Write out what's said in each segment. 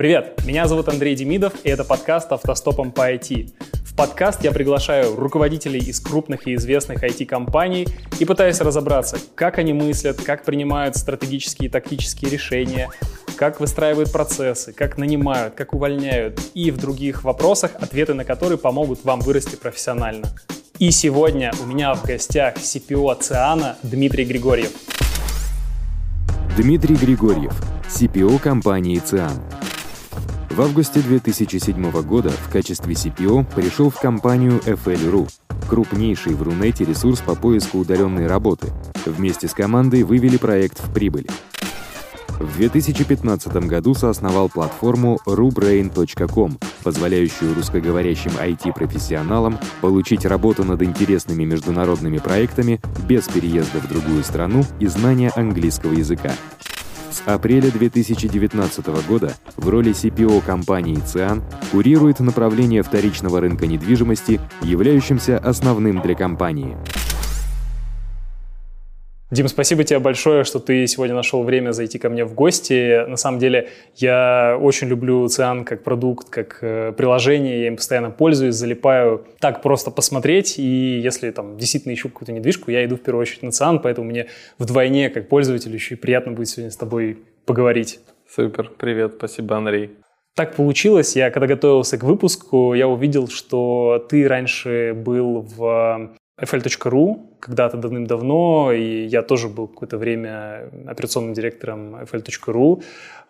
Привет, меня зовут Андрей Демидов, и это подкаст «Автостопом по IT». В подкаст я приглашаю руководителей из крупных и известных IT-компаний и пытаюсь разобраться, как они мыслят, как принимают стратегические и тактические решения, как выстраивают процессы, как нанимают, как увольняют и в других вопросах, ответы на которые помогут вам вырасти профессионально. И сегодня у меня в гостях CPO Циана Дмитрий Григорьев. Дмитрий Григорьев, CPO компании «Циан». В августе 2007 года в качестве CPO пришел в компанию FL.ru, крупнейший в Рунете ресурс по поиску удаленной работы. Вместе с командой вывели проект в прибыль. В 2015 году соосновал платформу rubrain.com, позволяющую русскоговорящим IT-профессионалам получить работу над интересными международными проектами без переезда в другую страну и знания английского языка. С апреля 2019 года в роли CPO компании ЦИАН курирует направление вторичного рынка недвижимости, являющимся основным для компании. Дим, спасибо тебе большое, что ты сегодня нашел время зайти ко мне в гости. На самом деле, я очень люблю Циан как продукт, как э, приложение, я им постоянно пользуюсь, залипаю так просто посмотреть, и если там действительно ищу какую-то недвижку, я иду в первую очередь на Циан, поэтому мне вдвойне, как пользователю, еще и приятно будет сегодня с тобой поговорить. Супер, привет, спасибо, Андрей. Так получилось, я когда готовился к выпуску, я увидел, что ты раньше был в FL.ru когда-то давным-давно, и я тоже был какое-то время операционным директором FL.ru.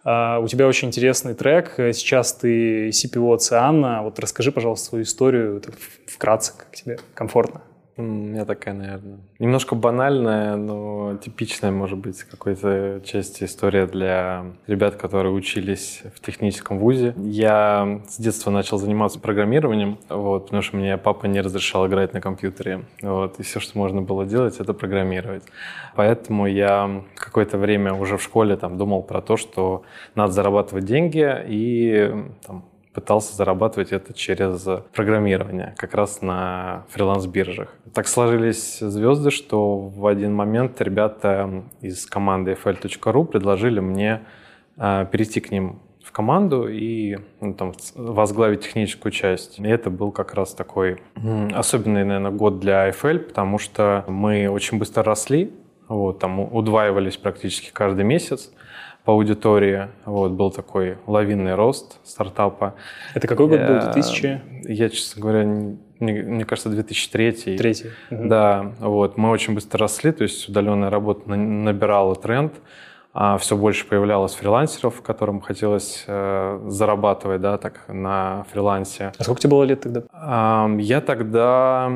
А, у тебя очень интересный трек. Сейчас ты CPO Оциана. Вот расскажи, пожалуйста, свою историю вкратце, как тебе комфортно. У меня такая, наверное, немножко банальная, но типичная, может быть, какой-то части история для ребят, которые учились в техническом вузе. Я с детства начал заниматься программированием, вот, потому что мне папа не разрешал играть на компьютере. Вот, и все, что можно было делать, это программировать. Поэтому я какое-то время уже в школе там, думал про то, что надо зарабатывать деньги и там, пытался зарабатывать это через программирование, как раз на фриланс-биржах. Так сложились звезды, что в один момент ребята из команды fl.ru предложили мне э, перейти к ним в команду и ну, там, возглавить техническую часть. И это был как раз такой особенный, наверное, год для FL, потому что мы очень быстро росли, вот, там удваивались практически каждый месяц по аудитории. Вот, был такой лавинный рост стартапа. Это какой год был? 2000? Я, я честно говоря, не, мне кажется, 2003. Третий. Да, вот. Мы очень быстро росли, то есть удаленная работа набирала тренд а все больше появлялось фрилансеров, которым хотелось э, зарабатывать, да, так на фрилансе. А сколько тебе было лет тогда? Э, я тогда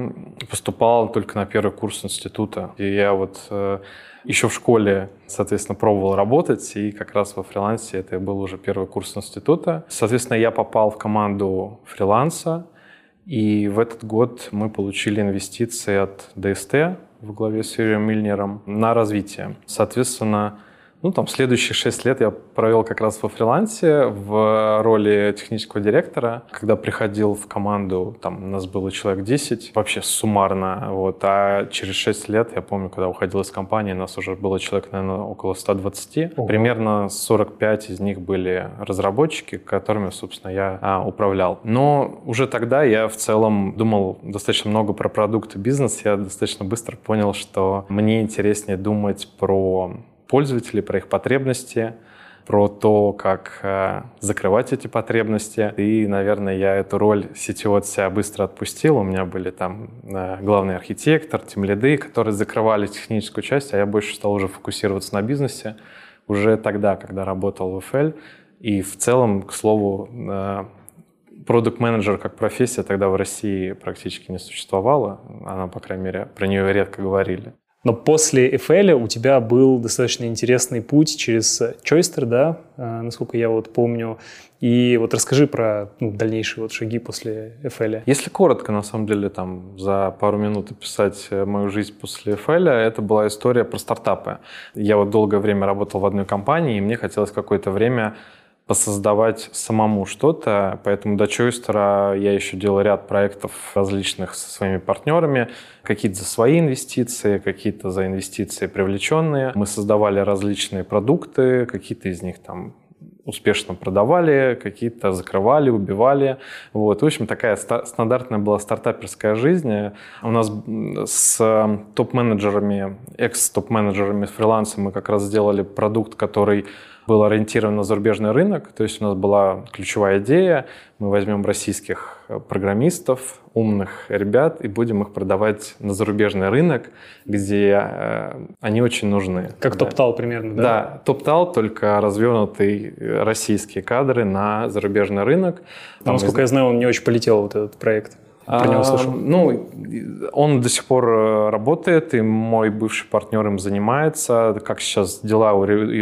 поступал только на первый курс института, и я вот э, еще в школе, соответственно, пробовал работать, и как раз во фрилансе это был уже первый курс института. Соответственно, я попал в команду фриланса, и в этот год мы получили инвестиции от ДСТ в главе с Юрием Мильнером на развитие. Соответственно, ну, там, следующие шесть лет я провел как раз во фрилансе в роли технического директора. Когда приходил в команду, там, у нас было человек 10, вообще суммарно, вот. А через шесть лет, я помню, когда уходил из компании, у нас уже было человек, наверное, около 120. Ого. Примерно 45 из них были разработчики, которыми, собственно, я а, управлял. Но уже тогда я в целом думал достаточно много про продукт и бизнес. Я достаточно быстро понял, что мне интереснее думать про пользователей, про их потребности, про то, как э, закрывать эти потребности. И, наверное, я эту роль сетевого от себя быстро отпустил. У меня были там э, главный архитектор, тимлиды, которые закрывали техническую часть, а я больше стал уже фокусироваться на бизнесе уже тогда, когда работал в FL. И в целом, к слову, э, продукт-менеджер как профессия тогда в России практически не существовала. Она, по крайней мере, про нее редко говорили. Но после EFL у тебя был достаточно интересный путь через Чойстер, да, э, насколько я вот помню. И вот расскажи про ну, дальнейшие вот шаги после EFL. Если коротко, на самом деле, там за пару минут описать э, мою жизнь после EFL, это была история про стартапы. Я вот долгое время работал в одной компании, и мне хотелось какое-то время посоздавать самому что-то. Поэтому до Чойстера я еще делал ряд проектов различных со своими партнерами. Какие-то за свои инвестиции, какие-то за инвестиции привлеченные. Мы создавали различные продукты, какие-то из них там успешно продавали, какие-то закрывали, убивали. Вот. В общем, такая стандартная была стартаперская жизнь. У нас с топ-менеджерами, экс-топ-менеджерами фриланса мы как раз сделали продукт, который был ориентирован на зарубежный рынок. То есть у нас была ключевая идея. Мы возьмем российских программистов, умных ребят и будем их продавать на зарубежный рынок, где э, они очень нужны. Как да. топтал примерно, да? Да, топтал, только развернутые российские кадры на зарубежный рынок. Там, насколько из... я знаю, он не очень полетел, вот этот проект. Про него слышал. А, ну, он до сих пор э, работает, и мой бывший партнер им занимается. Как сейчас дела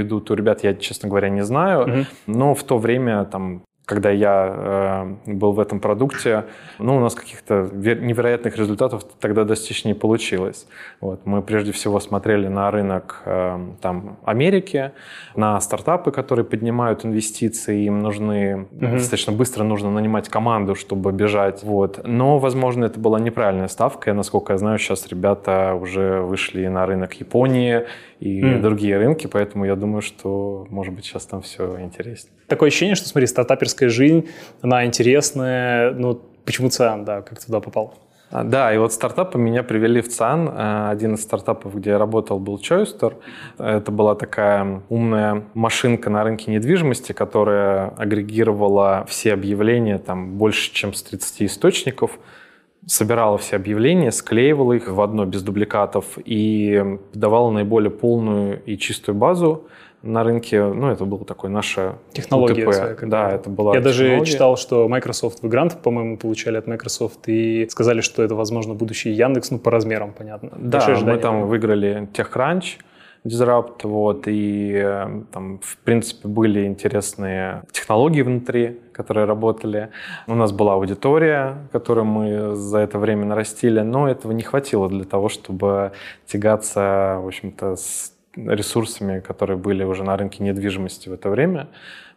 идут у ребят, я, честно говоря, не знаю. Угу. Но в то время там когда я э, был в этом продукте, ну, у нас каких-то невероятных результатов тогда достичь не получилось. Вот. Мы прежде всего смотрели на рынок э, там, Америки, на стартапы, которые поднимают инвестиции, им нужны, mm-hmm. достаточно быстро нужно нанимать команду, чтобы бежать. Вот. Но, возможно, это была неправильная ставка. И, насколько я знаю, сейчас ребята уже вышли на рынок Японии и mm. другие рынки, поэтому я думаю, что, может быть, сейчас там все интереснее. Такое ощущение, что, смотри, стартаперская жизнь, она интересная, ну, почему ЦИАН, да, как ты туда попал? А, да, и вот стартапы меня привели в ЦИАН. Э, один из стартапов, где я работал, был Choister. Это была такая умная машинка на рынке недвижимости, которая агрегировала все объявления, там больше, чем с 30 источников, собирала все объявления, склеивала их в одно без дубликатов и давала наиболее полную и чистую базу на рынке. Ну, это был такой наша технология. УТП. Своя да, это была Я даже читал, что Microsoft, вы грант, по-моему, получали от Microsoft и сказали, что это, возможно, будущий Яндекс, ну, по размерам, понятно. Да, мы там выиграли TechCrunch, Disrupt, вот, и э, там, в принципе, были интересные технологии внутри, которые работали. У нас была аудитория, которую мы за это время нарастили, но этого не хватило для того, чтобы тягаться, в общем-то, с ресурсами, которые были уже на рынке недвижимости в это время,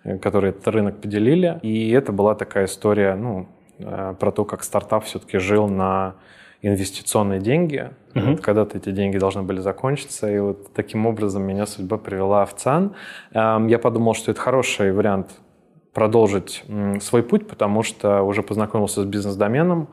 э, которые этот рынок поделили. И это была такая история, ну, э, про то, как стартап все-таки жил на инвестиционные деньги. Угу. Вот когда-то эти деньги должны были закончиться, и вот таким образом меня судьба привела в ЦАН. Эм, я подумал, что это хороший вариант продолжить свой путь, потому что уже познакомился с бизнес-доменом,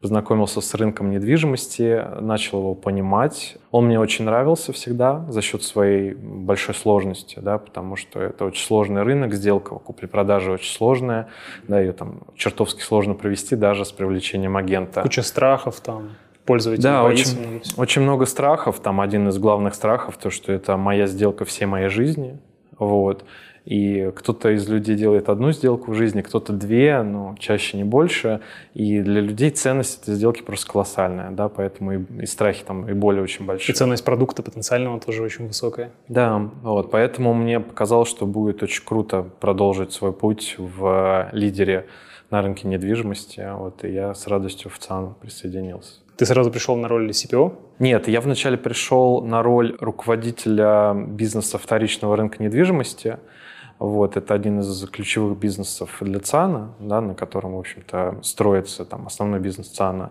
познакомился с рынком недвижимости, начал его понимать. Он мне очень нравился всегда за счет своей большой сложности, да, потому что это очень сложный рынок, сделка купли-продажи очень сложная, да, ее там чертовски сложно провести даже с привлечением агента. Куча страхов там пользователь да, очень, очень много страхов. Там один из главных страхов, то, что это моя сделка всей моей жизни. Вот. И кто-то из людей делает одну сделку в жизни, кто-то две, но чаще не больше. И для людей ценность этой сделки просто колоссальная, да, поэтому и, и страхи там, и боли очень большие. И ценность продукта потенциального тоже очень высокая. Да, вот, поэтому мне показалось, что будет очень круто продолжить свой путь в лидере на рынке недвижимости, вот, и я с радостью в ЦАН присоединился. Ты сразу пришел на роль CPO? Нет, я вначале пришел на роль руководителя бизнеса вторичного рынка недвижимости – вот, это один из ключевых бизнесов для ЦАНа, да, на котором, в общем-то, строится там, основной бизнес ЦАНа.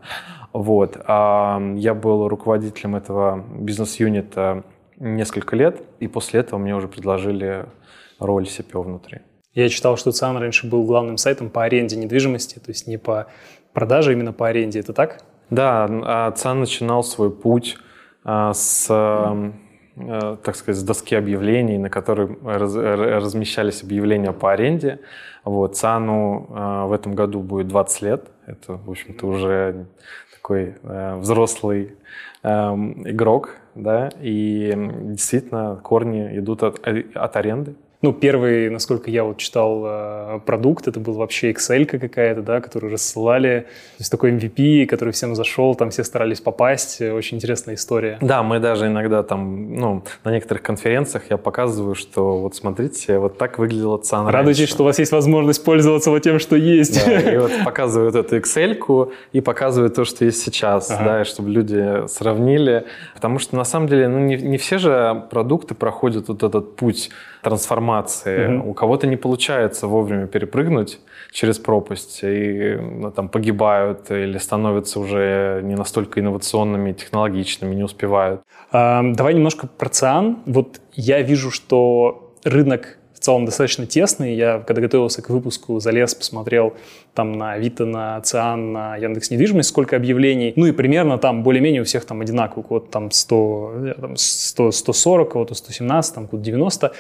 Вот. А я был руководителем этого бизнес-юнита несколько лет, и после этого мне уже предложили роль CPO внутри. Я читал, что ЦАН раньше был главным сайтом по аренде недвижимости, то есть не по продаже, а именно по аренде. Это так? Да, а ЦАН начинал свой путь а, с так сказать, с доски объявлений, на которой раз, размещались объявления по аренде. Вот, ЦАНу э, в этом году будет 20 лет. Это, в общем-то, уже такой э, взрослый эм, игрок, да, и действительно корни идут от, от аренды. Ну, первый, насколько я вот читал э, продукт, это был вообще Excel какая-то, да, которую рассылали. То есть такой MVP, который всем зашел, там все старались попасть. Очень интересная история. Да, мы даже иногда там, ну, на некоторых конференциях я показываю, что вот смотрите, вот так выглядела ЦАН Радуйтесь, раньше. что у вас есть возможность пользоваться вот тем, что есть. Да, и вот показывают эту Excel и показывают то, что есть сейчас, ага. да, и чтобы люди сравнили. Потому что на самом деле, ну, не, не все же продукты проходят вот этот путь трансформации. Угу. У кого-то не получается вовремя перепрыгнуть через пропасть и ну, там погибают или становятся уже не настолько инновационными, технологичными, не успевают. А, давай немножко про ЦИАН. Вот я вижу, что рынок в целом достаточно тесный. Я, когда готовился к выпуску, залез, посмотрел там на Авито, на Циан, на Яндекс Недвижимость, сколько объявлений. Ну и примерно там более-менее у всех там одинаково. Вот там 100, там 100 140, кого-то 117, там куда 90.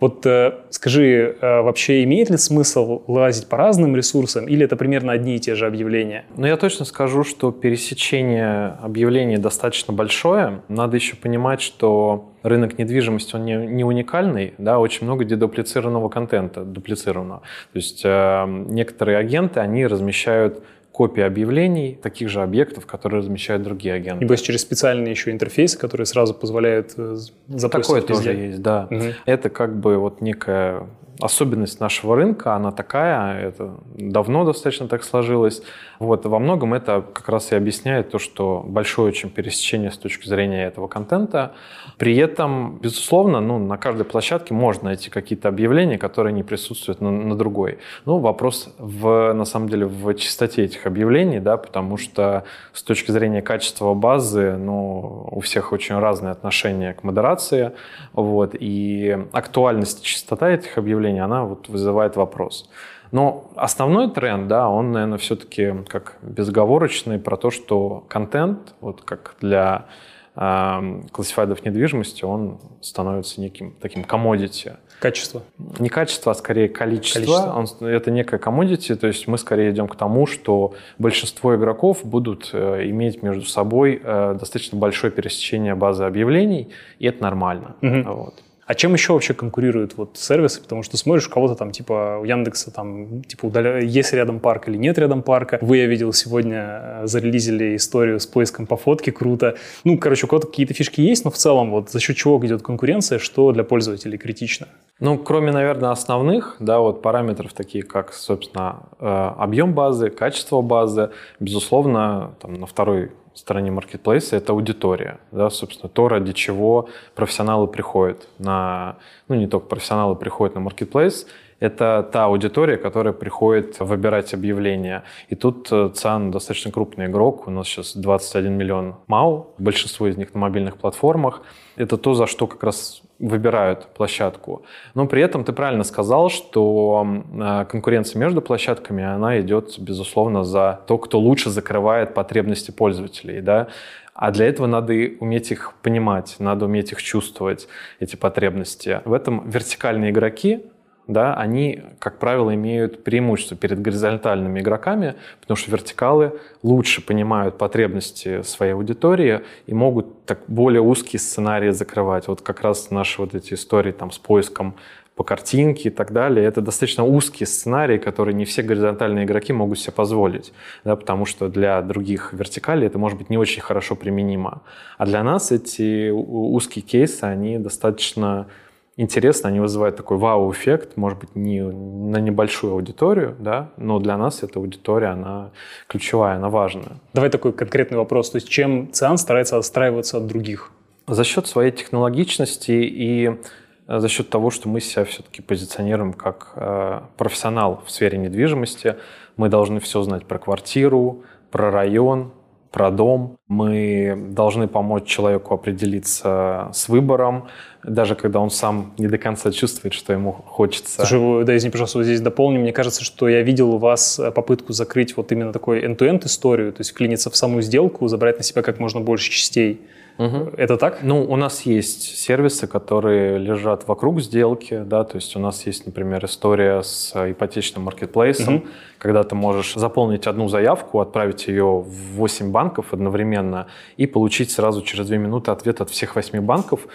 Вот э, скажи, э, вообще имеет ли смысл лазить по разным ресурсам или это примерно одни и те же объявления? Ну я точно скажу, что пересечение объявлений достаточно большое. Надо еще понимать, что рынок недвижимости, он не, не уникальный, да, очень много дедуплицированного контента, дуплицированного. То есть э, некоторые агенты, они размещают копии объявлений таких же объектов, которые размещают другие агенты. Небось через специальные еще интерфейсы, которые сразу позволяют э, запустить Такое везде. тоже есть, да. Угу. Это как бы вот некая особенность нашего рынка, она такая, это давно достаточно так сложилось. Вот, во многом это как раз и объясняет то, что большое очень пересечение с точки зрения этого контента. При этом, безусловно, ну, на каждой площадке можно найти какие-то объявления, которые не присутствуют на, на другой. Ну, вопрос в, на самом деле в чистоте этих объявлений, да, потому что с точки зрения качества базы, ну, у всех очень разные отношения к модерации, вот, и актуальность чистота этих объявлений, она вот вызывает вопрос. Но основной тренд, да, он, наверное, все-таки как безоговорочный про то, что контент, вот как для э, классифайдов недвижимости, он становится неким таким комодити. Качество? Не качество, а скорее количество. количество. Он, это некое комодити, то есть мы скорее идем к тому, что большинство игроков будут э, иметь между собой э, достаточно большое пересечение базы объявлений, и это нормально. Угу. Вот. А чем еще вообще конкурируют вот сервисы? Потому что смотришь, у кого-то там, типа, у Яндекса там, типа, удаля... есть рядом парк или нет рядом парка. Вы, я видел, сегодня э, зарелизили историю с поиском по фотке, круто. Ну, короче, у кого-то какие-то фишки есть, но в целом вот за счет чего идет конкуренция, что для пользователей критично? Ну, кроме, наверное, основных, да, вот параметров такие, как, собственно, э, объем базы, качество базы, безусловно, там, на второй стороне маркетплейса это аудитория, да, собственно, то, ради чего профессионалы приходят на, ну, не только профессионалы приходят на маркетплейс, это та аудитория, которая приходит выбирать объявления. И тут э, ЦАН достаточно крупный игрок. У нас сейчас 21 миллион МАУ, большинство из них на мобильных платформах. Это то, за что как раз выбирают площадку. Но при этом ты правильно сказал, что э, конкуренция между площадками, она идет, безусловно, за то, кто лучше закрывает потребности пользователей. Да? А для этого надо уметь их понимать, надо уметь их чувствовать, эти потребности. В этом вертикальные игроки, да, они, как правило, имеют преимущество перед горизонтальными игроками, потому что вертикалы лучше понимают потребности своей аудитории и могут так более узкие сценарии закрывать. Вот как раз наши вот эти истории там с поиском по картинке и так далее. Это достаточно узкие сценарии, которые не все горизонтальные игроки могут себе позволить, да, потому что для других вертикалей это может быть не очень хорошо применимо. А для нас эти узкие кейсы, они достаточно интересно, они вызывают такой вау-эффект, может быть, не на небольшую аудиторию, да, но для нас эта аудитория, она ключевая, она важная. Давай такой конкретный вопрос. То есть чем ЦИАН старается отстраиваться от других? За счет своей технологичности и э, за счет того, что мы себя все-таки позиционируем как э, профессионал в сфере недвижимости, мы должны все знать про квартиру, про район, про дом. Мы должны помочь человеку определиться с выбором, даже когда он сам не до конца чувствует, что ему хочется. Слушай, да, извини, пожалуйста, вот здесь дополню. Мне кажется, что я видел у вас попытку закрыть вот именно такой end-to-end историю, то есть вклиниться в саму сделку, забрать на себя как можно больше частей. Угу. Это так? Ну, у нас есть сервисы, которые лежат вокруг сделки, да, то есть у нас есть, например, история с ипотечным маркетплейсом, угу. когда ты можешь заполнить одну заявку, отправить ее в 8 банков одновременно и получить сразу через 2 минуты ответ от всех 8 банков,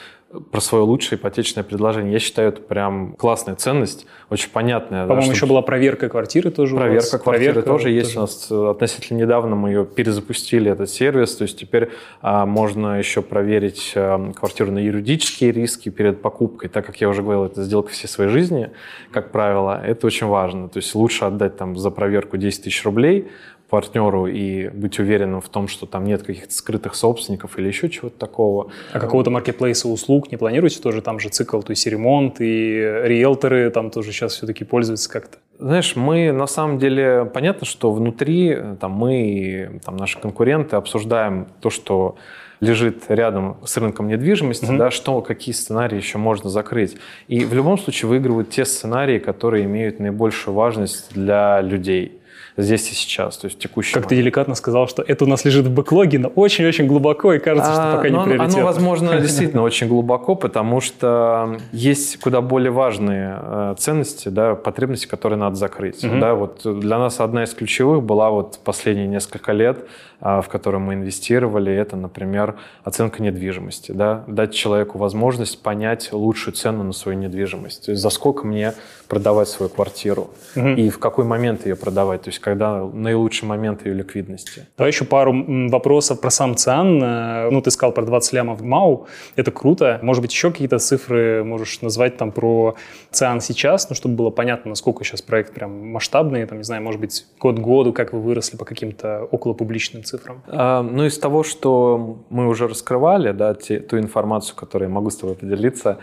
про свое лучшее ипотечное предложение. Я считаю, это прям классная ценность, очень понятная. По-моему, да, еще была проверка квартиры тоже Проверка квартиры проверка тоже есть тоже. у нас. Относительно недавно мы ее перезапустили, этот сервис. То есть теперь а, можно еще проверить а, квартиру на юридические риски перед покупкой. Так как я уже говорил, это сделка всей своей жизни, как правило. Это очень важно. То есть лучше отдать там за проверку 10 тысяч рублей, партнеру и быть уверенным в том, что там нет каких-то скрытых собственников или еще чего-то такого. А какого-то маркетплейса услуг не планируете тоже? Там же цикл, то есть и ремонт, и риэлторы там тоже сейчас все-таки пользуются как-то. Знаешь, мы на самом деле, понятно, что внутри там, мы и там, наши конкуренты обсуждаем то, что лежит рядом с рынком недвижимости, mm-hmm. да, что, какие сценарии еще можно закрыть. И в любом случае выигрывают те сценарии, которые имеют наибольшую важность для людей здесь и сейчас, то есть текущий Как момент. ты деликатно сказал, что это у нас лежит в бэклоге, но очень-очень глубоко, и кажется, что а, пока не приоритет. Оно, возможно, действительно очень глубоко, потому что есть куда более важные э, ценности, да, потребности, которые надо закрыть. Угу. Да, вот для нас одна из ключевых была вот последние несколько лет а, в которые мы инвестировали, это, например, оценка недвижимости. Да? Дать человеку возможность понять лучшую цену на свою недвижимость. То есть за сколько мне продавать свою квартиру угу. и в какой момент ее продавать, то есть когда наилучший момент ее ликвидности. Давай еще пару вопросов про сам ЦИАН. Э, ну, ты сказал про 20 лямов в МАУ, это круто. Может быть, еще какие-то цифры можешь назвать там про ЦИАН сейчас, ну, чтобы было понятно, насколько сейчас проект прям масштабный, там, не знаю, может быть, год к году, как вы выросли по каким-то около публичным цифрам? А, ну, из того, что мы уже раскрывали, да, те, ту информацию, которую я могу с тобой поделиться,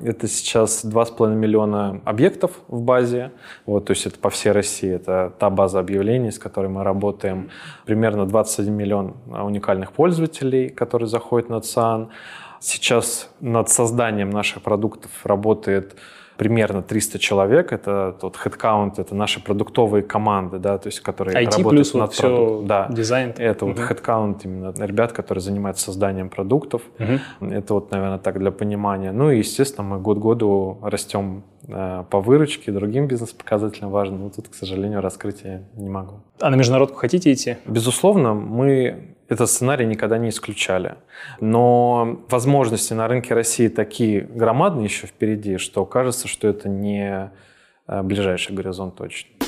это сейчас 2,5 миллиона объектов в базе, вот, то есть это по всей России, это та база объявлений, с которой мы работаем, примерно 21 миллион уникальных пользователей, которые заходят на ЦАН. Сейчас над созданием наших продуктов работает примерно 300 человек. Это тот headcount, это наши продуктовые команды, да, то есть которые IT работают плюс над вот все да. дизайн. Это угу. вот headcount именно ребят, которые занимаются созданием продуктов. Угу. Это вот, наверное, так для понимания. Ну и, естественно, мы год году растем э, по выручке, другим бизнес-показателям важно. Но тут, к сожалению, раскрыть я не могу. А на международку хотите идти? Безусловно, мы этот сценарий никогда не исключали. Но возможности на рынке России такие громадные еще впереди, что кажется, что это не э, ближайший горизонт точно.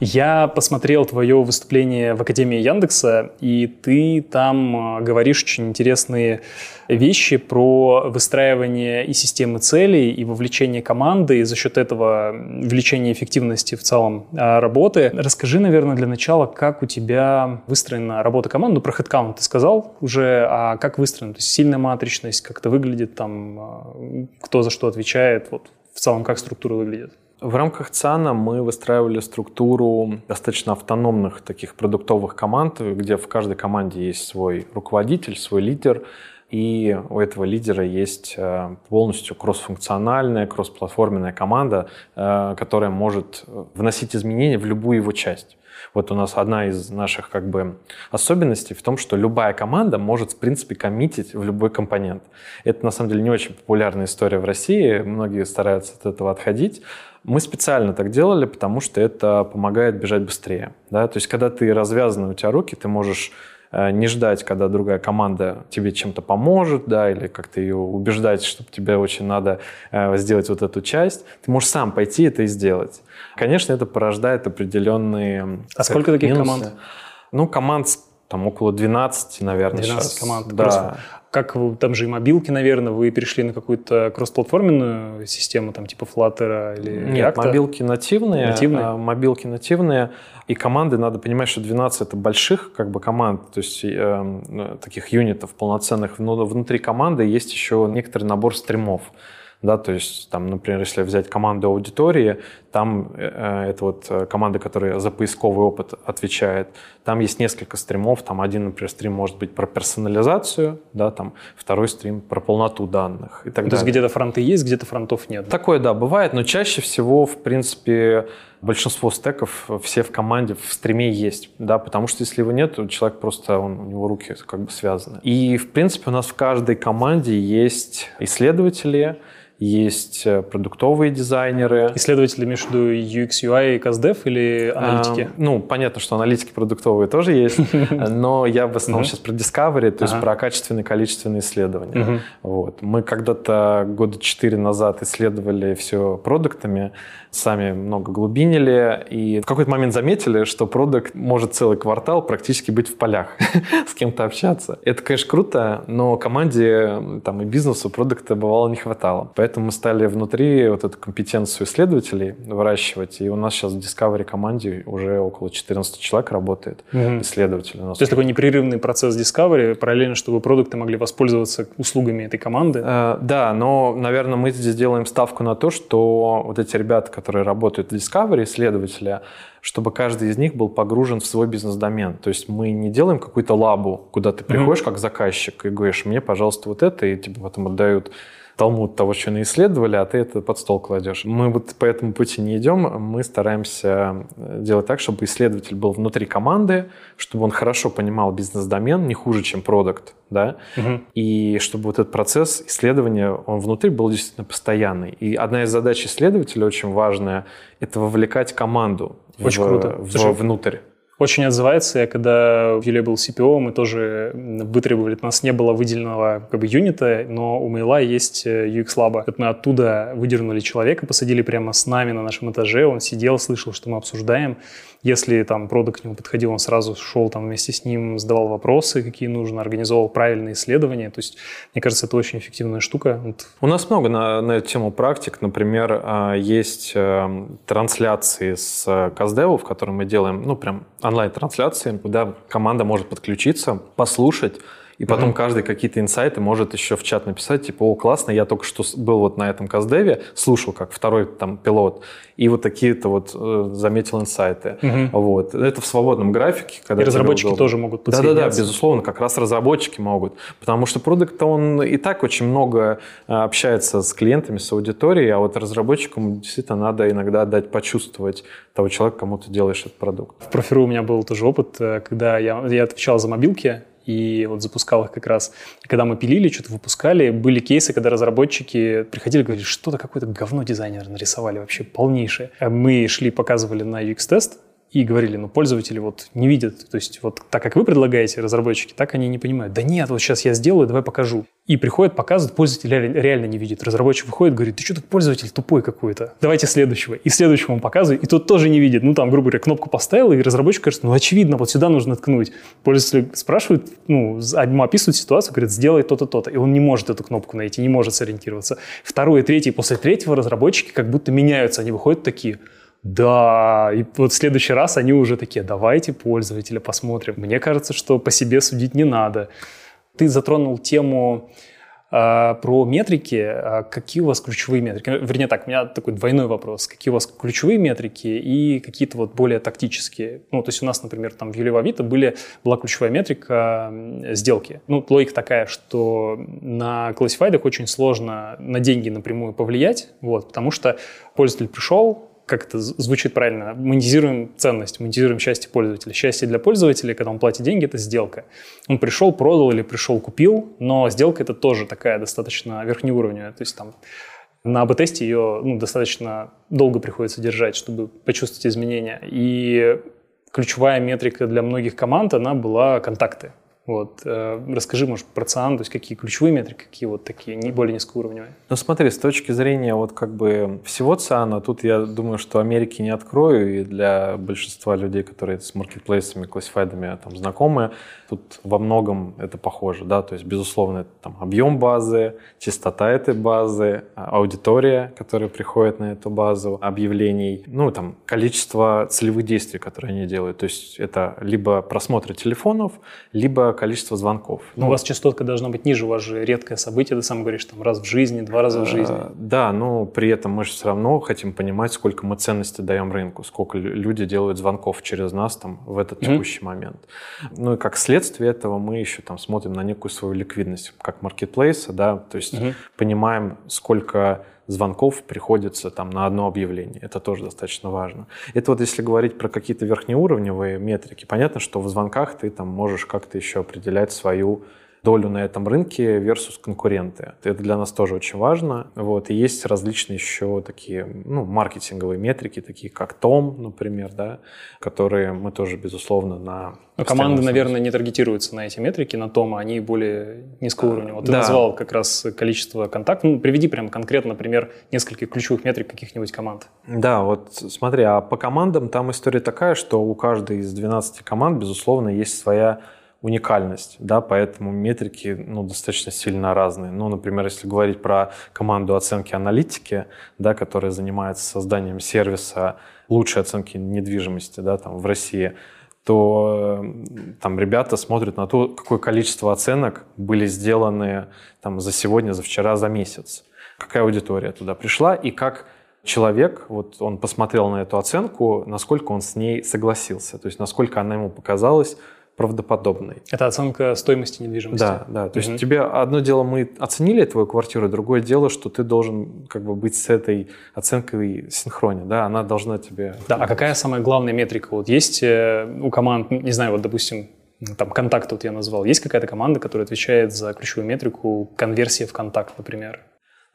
Я посмотрел твое выступление в Академии Яндекса, и ты там э, говоришь очень интересные вещи про выстраивание и системы целей, и вовлечение команды, и за счет этого увеличение эффективности в целом э, работы. Расскажи, наверное, для начала, как у тебя выстроена работа команды. Про headcount ты сказал уже, а как выстроена? То есть сильная матричность, как это выглядит, там, э, кто за что отвечает, вот в целом как структура выглядит? В рамках ЦАНа мы выстраивали структуру достаточно автономных таких продуктовых команд, где в каждой команде есть свой руководитель, свой лидер, и у этого лидера есть э, полностью кроссфункциональная, кроссплатформенная команда, э, которая может вносить изменения в любую его часть. Вот у нас одна из наших как бы особенностей в том, что любая команда может, в принципе, коммитить в любой компонент. Это, на самом деле, не очень популярная история в России. Многие стараются от этого отходить. Мы специально так делали, потому что это помогает бежать быстрее. Да? То есть, когда ты развязаны, у тебя руки, ты можешь э, не ждать, когда другая команда тебе чем-то поможет, да, или как-то ее убеждать, что тебе очень надо э, сделать вот эту часть. Ты можешь сам пойти это и сделать. Конечно, это порождает определенные... А сколько таких минусы. команд? Ну, команд там около 12, наверное, 12 сейчас. команд. Да как вы, там же и мобилки, наверное, вы перешли на какую-то кроссплатформенную систему, там типа Flutter или Нет, React? мобилки нативные, нативные? А, мобилки нативные, и команды, надо понимать, что 12 это больших как бы команд, то есть э, таких юнитов полноценных, но внутри команды есть еще некоторый набор стримов да, то есть там, например, если взять команду аудитории, там э, это вот э, команда, которая за поисковый опыт отвечает, там есть несколько стримов, там один, например, стрим может быть про персонализацию, да, там второй стрим про полноту данных и так ну, далее. То есть где-то фронты есть, где-то фронтов нет. Такое, да, бывает, но чаще всего, в принципе, большинство стеков все в команде в стриме есть, да, потому что если его нет, то человек просто, он, у него руки как бы связаны. И, в принципе, у нас в каждой команде есть исследователи, есть э, продуктовые дизайнеры. Исследователи между UX, UI и CastDev или аналитики? А, ну, понятно, что аналитики продуктовые тоже есть, но я в основном сейчас про Discovery, то есть про качественные, количественные исследования. Вот. Мы когда-то года четыре назад исследовали все продуктами, сами много глубинили, и в какой-то момент заметили, что продукт может целый квартал практически быть в полях, с кем-то общаться. Это, конечно, круто, но команде там, и бизнесу продукта бывало не хватало. Поэтому мы стали внутри вот эту компетенцию исследователей выращивать, и у нас сейчас в Discovery команде уже около 14 человек работает, угу. исследователей. То есть такой непрерывный процесс Discovery, параллельно, чтобы продукты могли воспользоваться услугами этой команды? Э, да, но, наверное, мы здесь делаем ставку на то, что вот эти ребята, которые работают в Discovery, исследователи, чтобы каждый из них был погружен в свой бизнес-домен. То есть мы не делаем какую-то лабу, куда ты приходишь mm-hmm. как заказчик и говоришь, мне, пожалуйста, вот это, и тебе потом отдают талмуд того, что исследовали, а ты это под стол кладешь. Мы вот по этому пути не идем, мы стараемся э, делать так, чтобы исследователь был внутри команды, чтобы он хорошо понимал бизнес-домен, не хуже, чем продукт, да, угу. и чтобы вот этот процесс исследования, он внутри был действительно постоянный. И одна из задач исследователя очень важная – это вовлекать команду очень в, круто. В, внутрь. Очень отзывается. Я когда в Юле был CPO, мы тоже вытребовали, у нас не было выделенного как бы юнита, но у Мейла есть э, UX Lab. Вот мы оттуда выдернули человека, посадили прямо с нами на нашем этаже, он сидел, слышал, что мы обсуждаем, если там продукт к нему подходил, он сразу шел там вместе с ним, задавал вопросы, какие нужно, организовал правильные исследования. То есть, мне кажется, это очень эффективная штука. Вот. У нас много на, на эту тему практик. Например, а, есть эм, трансляции с э, Каздеву, в котором мы делаем, ну, прям онлайн-трансляции, куда команда может подключиться, послушать, и потом mm-hmm. каждый какие-то инсайты может еще в чат написать, типа, о, классно, я только что был вот на этом каздеве, слушал, как второй там пилот, и вот такие-то вот э, заметил инсайты. Mm-hmm. Вот. Это в свободном графике. Когда и разработчики тоже могут Да-да-да, безусловно, как раз разработчики могут. Потому что продукт, он и так очень много э, общается с клиентами, с аудиторией, а вот разработчикам действительно надо иногда дать почувствовать того человека, кому ты делаешь этот продукт. В профиру у меня был тоже опыт, э, когда я, я отвечал за мобилки, и вот запускал их как раз. И когда мы пилили, что-то выпускали, были кейсы, когда разработчики приходили и говорили, что-то какое-то говно дизайнеры нарисовали, вообще полнейшее. Мы шли, показывали на UX-тест, и говорили, ну, пользователи вот не видят, то есть вот так, как вы предлагаете, разработчики, так они не понимают. Да нет, вот сейчас я сделаю, давай покажу. И приходят, показывают, пользователь реально не видит. Разработчик выходит, говорит, ты что тут пользователь тупой какой-то, давайте следующего. И следующему показывает, и тот тоже не видит. Ну, там, грубо говоря, кнопку поставил, и разработчик кажется, ну, очевидно, вот сюда нужно ткнуть. Пользователь спрашивает, ну, ему описывают ситуацию, говорит, сделай то-то, то-то. И он не может эту кнопку найти, не может сориентироваться. Второй, третий, после третьего разработчики как будто меняются, они выходят такие – да, и вот в следующий раз они уже такие, давайте пользователя посмотрим. Мне кажется, что по себе судить не надо. Ты затронул тему э, про метрики. А какие у вас ключевые метрики? Вернее так, у меня такой двойной вопрос. Какие у вас ключевые метрики и какие-то вот более тактические? Ну, то есть у нас, например, там в Юле Авито были, была ключевая метрика сделки. Ну, логика такая, что на классифайдах очень сложно на деньги напрямую повлиять, вот, потому что пользователь пришел, как это звучит правильно, монетизируем ценность, монетизируем счастье пользователя. Счастье для пользователя, когда он платит деньги, это сделка. Он пришел, продал или пришел, купил, но сделка это тоже такая достаточно верхнеуровневая. То есть там на АБ-тесте ее ну, достаточно долго приходится держать, чтобы почувствовать изменения. И ключевая метрика для многих команд, она была контакты. Вот. Э, расскажи, может, про ЦИАН, то есть какие ключевые метрики, какие вот такие, не более низкоуровневые? Ну смотри, с точки зрения вот как бы всего ЦИАНа, тут я думаю, что Америки не открою, и для большинства людей, которые с маркетплейсами, классифайдами там знакомы, тут во многом это похоже, да, то есть, безусловно, это там объем базы, частота этой базы, а, аудитория, которая приходит на эту базу объявлений, ну, там, количество целевых действий, которые они делают, то есть это либо просмотры телефонов, либо количество звонков. Но ну, у вас частотка должна быть ниже, у вас же редкое событие, ты сам говоришь, там раз в жизни, два раза в э, жизни. Да, но при этом мы же все равно хотим понимать, сколько мы ценности даем рынку, сколько люди делают звонков через нас там в этот текущий mm-hmm. момент. Ну и как следствие этого мы еще там смотрим на некую свою ликвидность, как маркетплейса, да, то есть mm-hmm. понимаем, сколько звонков приходится там на одно объявление. Это тоже достаточно важно. Это вот если говорить про какие-то верхнеуровневые метрики, понятно, что в звонках ты там можешь как-то еще определять свою долю на этом рынке versus конкуренты. Это для нас тоже очень важно. Вот. И есть различные еще такие ну, маркетинговые метрики, такие как Том, например, да, которые мы тоже, безусловно, на... Но команды, наверное, не таргетируются на эти метрики, на Тома, они более низкого уровня. Вот ты да. назвал как раз количество контактов. Ну, приведи прям конкретно, например, несколько ключевых метрик каких-нибудь команд. Да, вот смотри, а по командам там история такая, что у каждой из 12 команд, безусловно, есть своя уникальность, да, поэтому метрики ну, достаточно сильно разные. Ну, например, если говорить про команду оценки аналитики, да, которая занимается созданием сервиса лучшей оценки недвижимости да, там, в России, то там ребята смотрят на то, какое количество оценок были сделаны там, за сегодня, за вчера, за месяц. Какая аудитория туда пришла и как человек, вот он посмотрел на эту оценку, насколько он с ней согласился, то есть насколько она ему показалась правдоподобной. Это оценка стоимости недвижимости. Да, да. То угу. есть тебе одно дело мы оценили твою квартиру, другое дело, что ты должен как бы быть с этой оценкой синхроне, да, она должна тебе. Да. А какая самая главная метрика? Вот есть э, у команд, не знаю, вот допустим там контакт вот я назвал, есть какая-то команда, которая отвечает за ключевую метрику конверсии в контакт, например?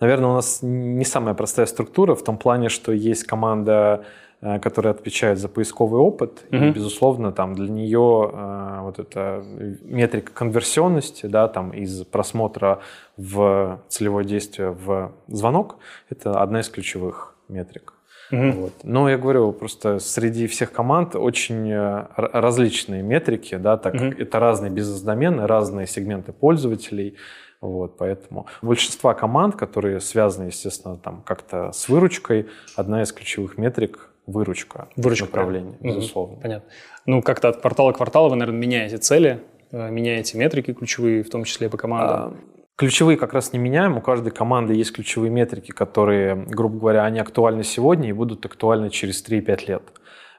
Наверное, у нас не самая простая структура в том плане, что есть команда, э, которая отвечает за поисковый опыт, угу. и, безусловно, там для нее э, вот эта метрика конверсионности, да, там из просмотра в целевое действие в звонок, это одна из ключевых метрик. Угу. Вот. Но я говорю, просто среди всех команд очень э, различные метрики, да, так угу. это разные бизнес-домены, разные сегменты пользователей, вот, поэтому большинство команд, которые связаны, естественно, там как-то с выручкой, одна из ключевых метрик выручка, выручка направление, безусловно. Понятно. Ну, как-то от квартала к кварталу вы, наверное, меняете цели, э, меняете метрики ключевые, в том числе по командам. А, ключевые как раз не меняем. У каждой команды есть ключевые метрики, которые, грубо говоря, они актуальны сегодня и будут актуальны через 3-5 лет.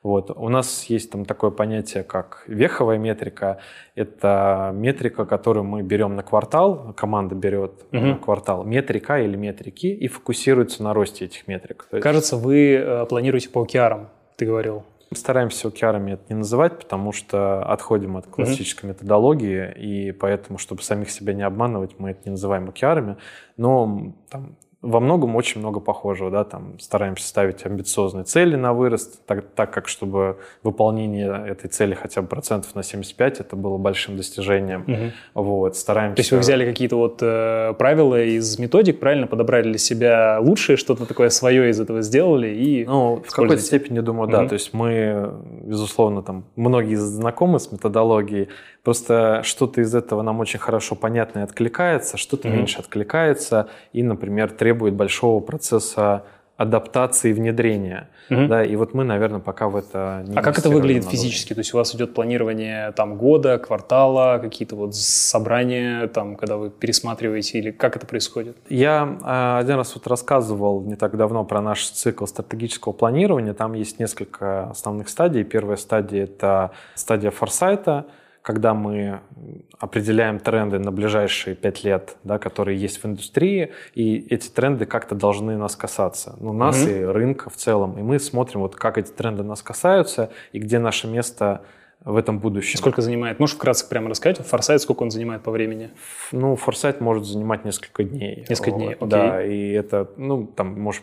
Вот. У нас есть там такое понятие, как веховая метрика. Это метрика, которую мы берем на квартал, команда берет угу. на квартал метрика или метрики и фокусируется на росте этих метрик. Кажется, вы э, планируете по OKR, ты говорил. Мы стараемся OKR это не называть, потому что отходим от классической mm методологии, и поэтому, чтобы самих себя не обманывать, мы это не называем OKR. Но там, во многом очень много похожего, да, там стараемся ставить амбициозные цели на вырост, так, так как чтобы выполнение этой цели хотя бы процентов на 75, это было большим достижением. Угу. Вот, стараемся... То есть вы взяли какие-то вот э, правила из методик, правильно подобрали для себя лучшее, что-то такое свое из этого сделали и Ну, в какой-то степени, думаю, угу. да, то есть мы, безусловно, там, многие знакомы с методологией, Просто что-то из этого нам очень хорошо понятно и откликается, что-то mm-hmm. меньше откликается и, например, требует большого процесса адаптации и внедрения. Угу. Да, и вот мы, наверное, пока в это не А как это выглядит физически? То есть у вас идет планирование там года, квартала, какие-то вот собрания, там, когда вы пересматриваете, или как это происходит? Я э, один раз вот рассказывал не так давно про наш цикл стратегического планирования. Там есть несколько основных стадий. Первая стадия — это стадия форсайта, когда мы определяем тренды на ближайшие пять лет, да, которые есть в индустрии, и эти тренды как-то должны нас касаться, ну, нас mm-hmm. и рынка в целом. И мы смотрим, вот как эти тренды нас касаются, и где наше место в этом будущем. Сколько занимает? Можешь вкратце прямо рассказать? Форсайт сколько он занимает по времени? Ну, форсайт может занимать несколько дней. Несколько вот, дней, окей. Да, и это, ну, там, может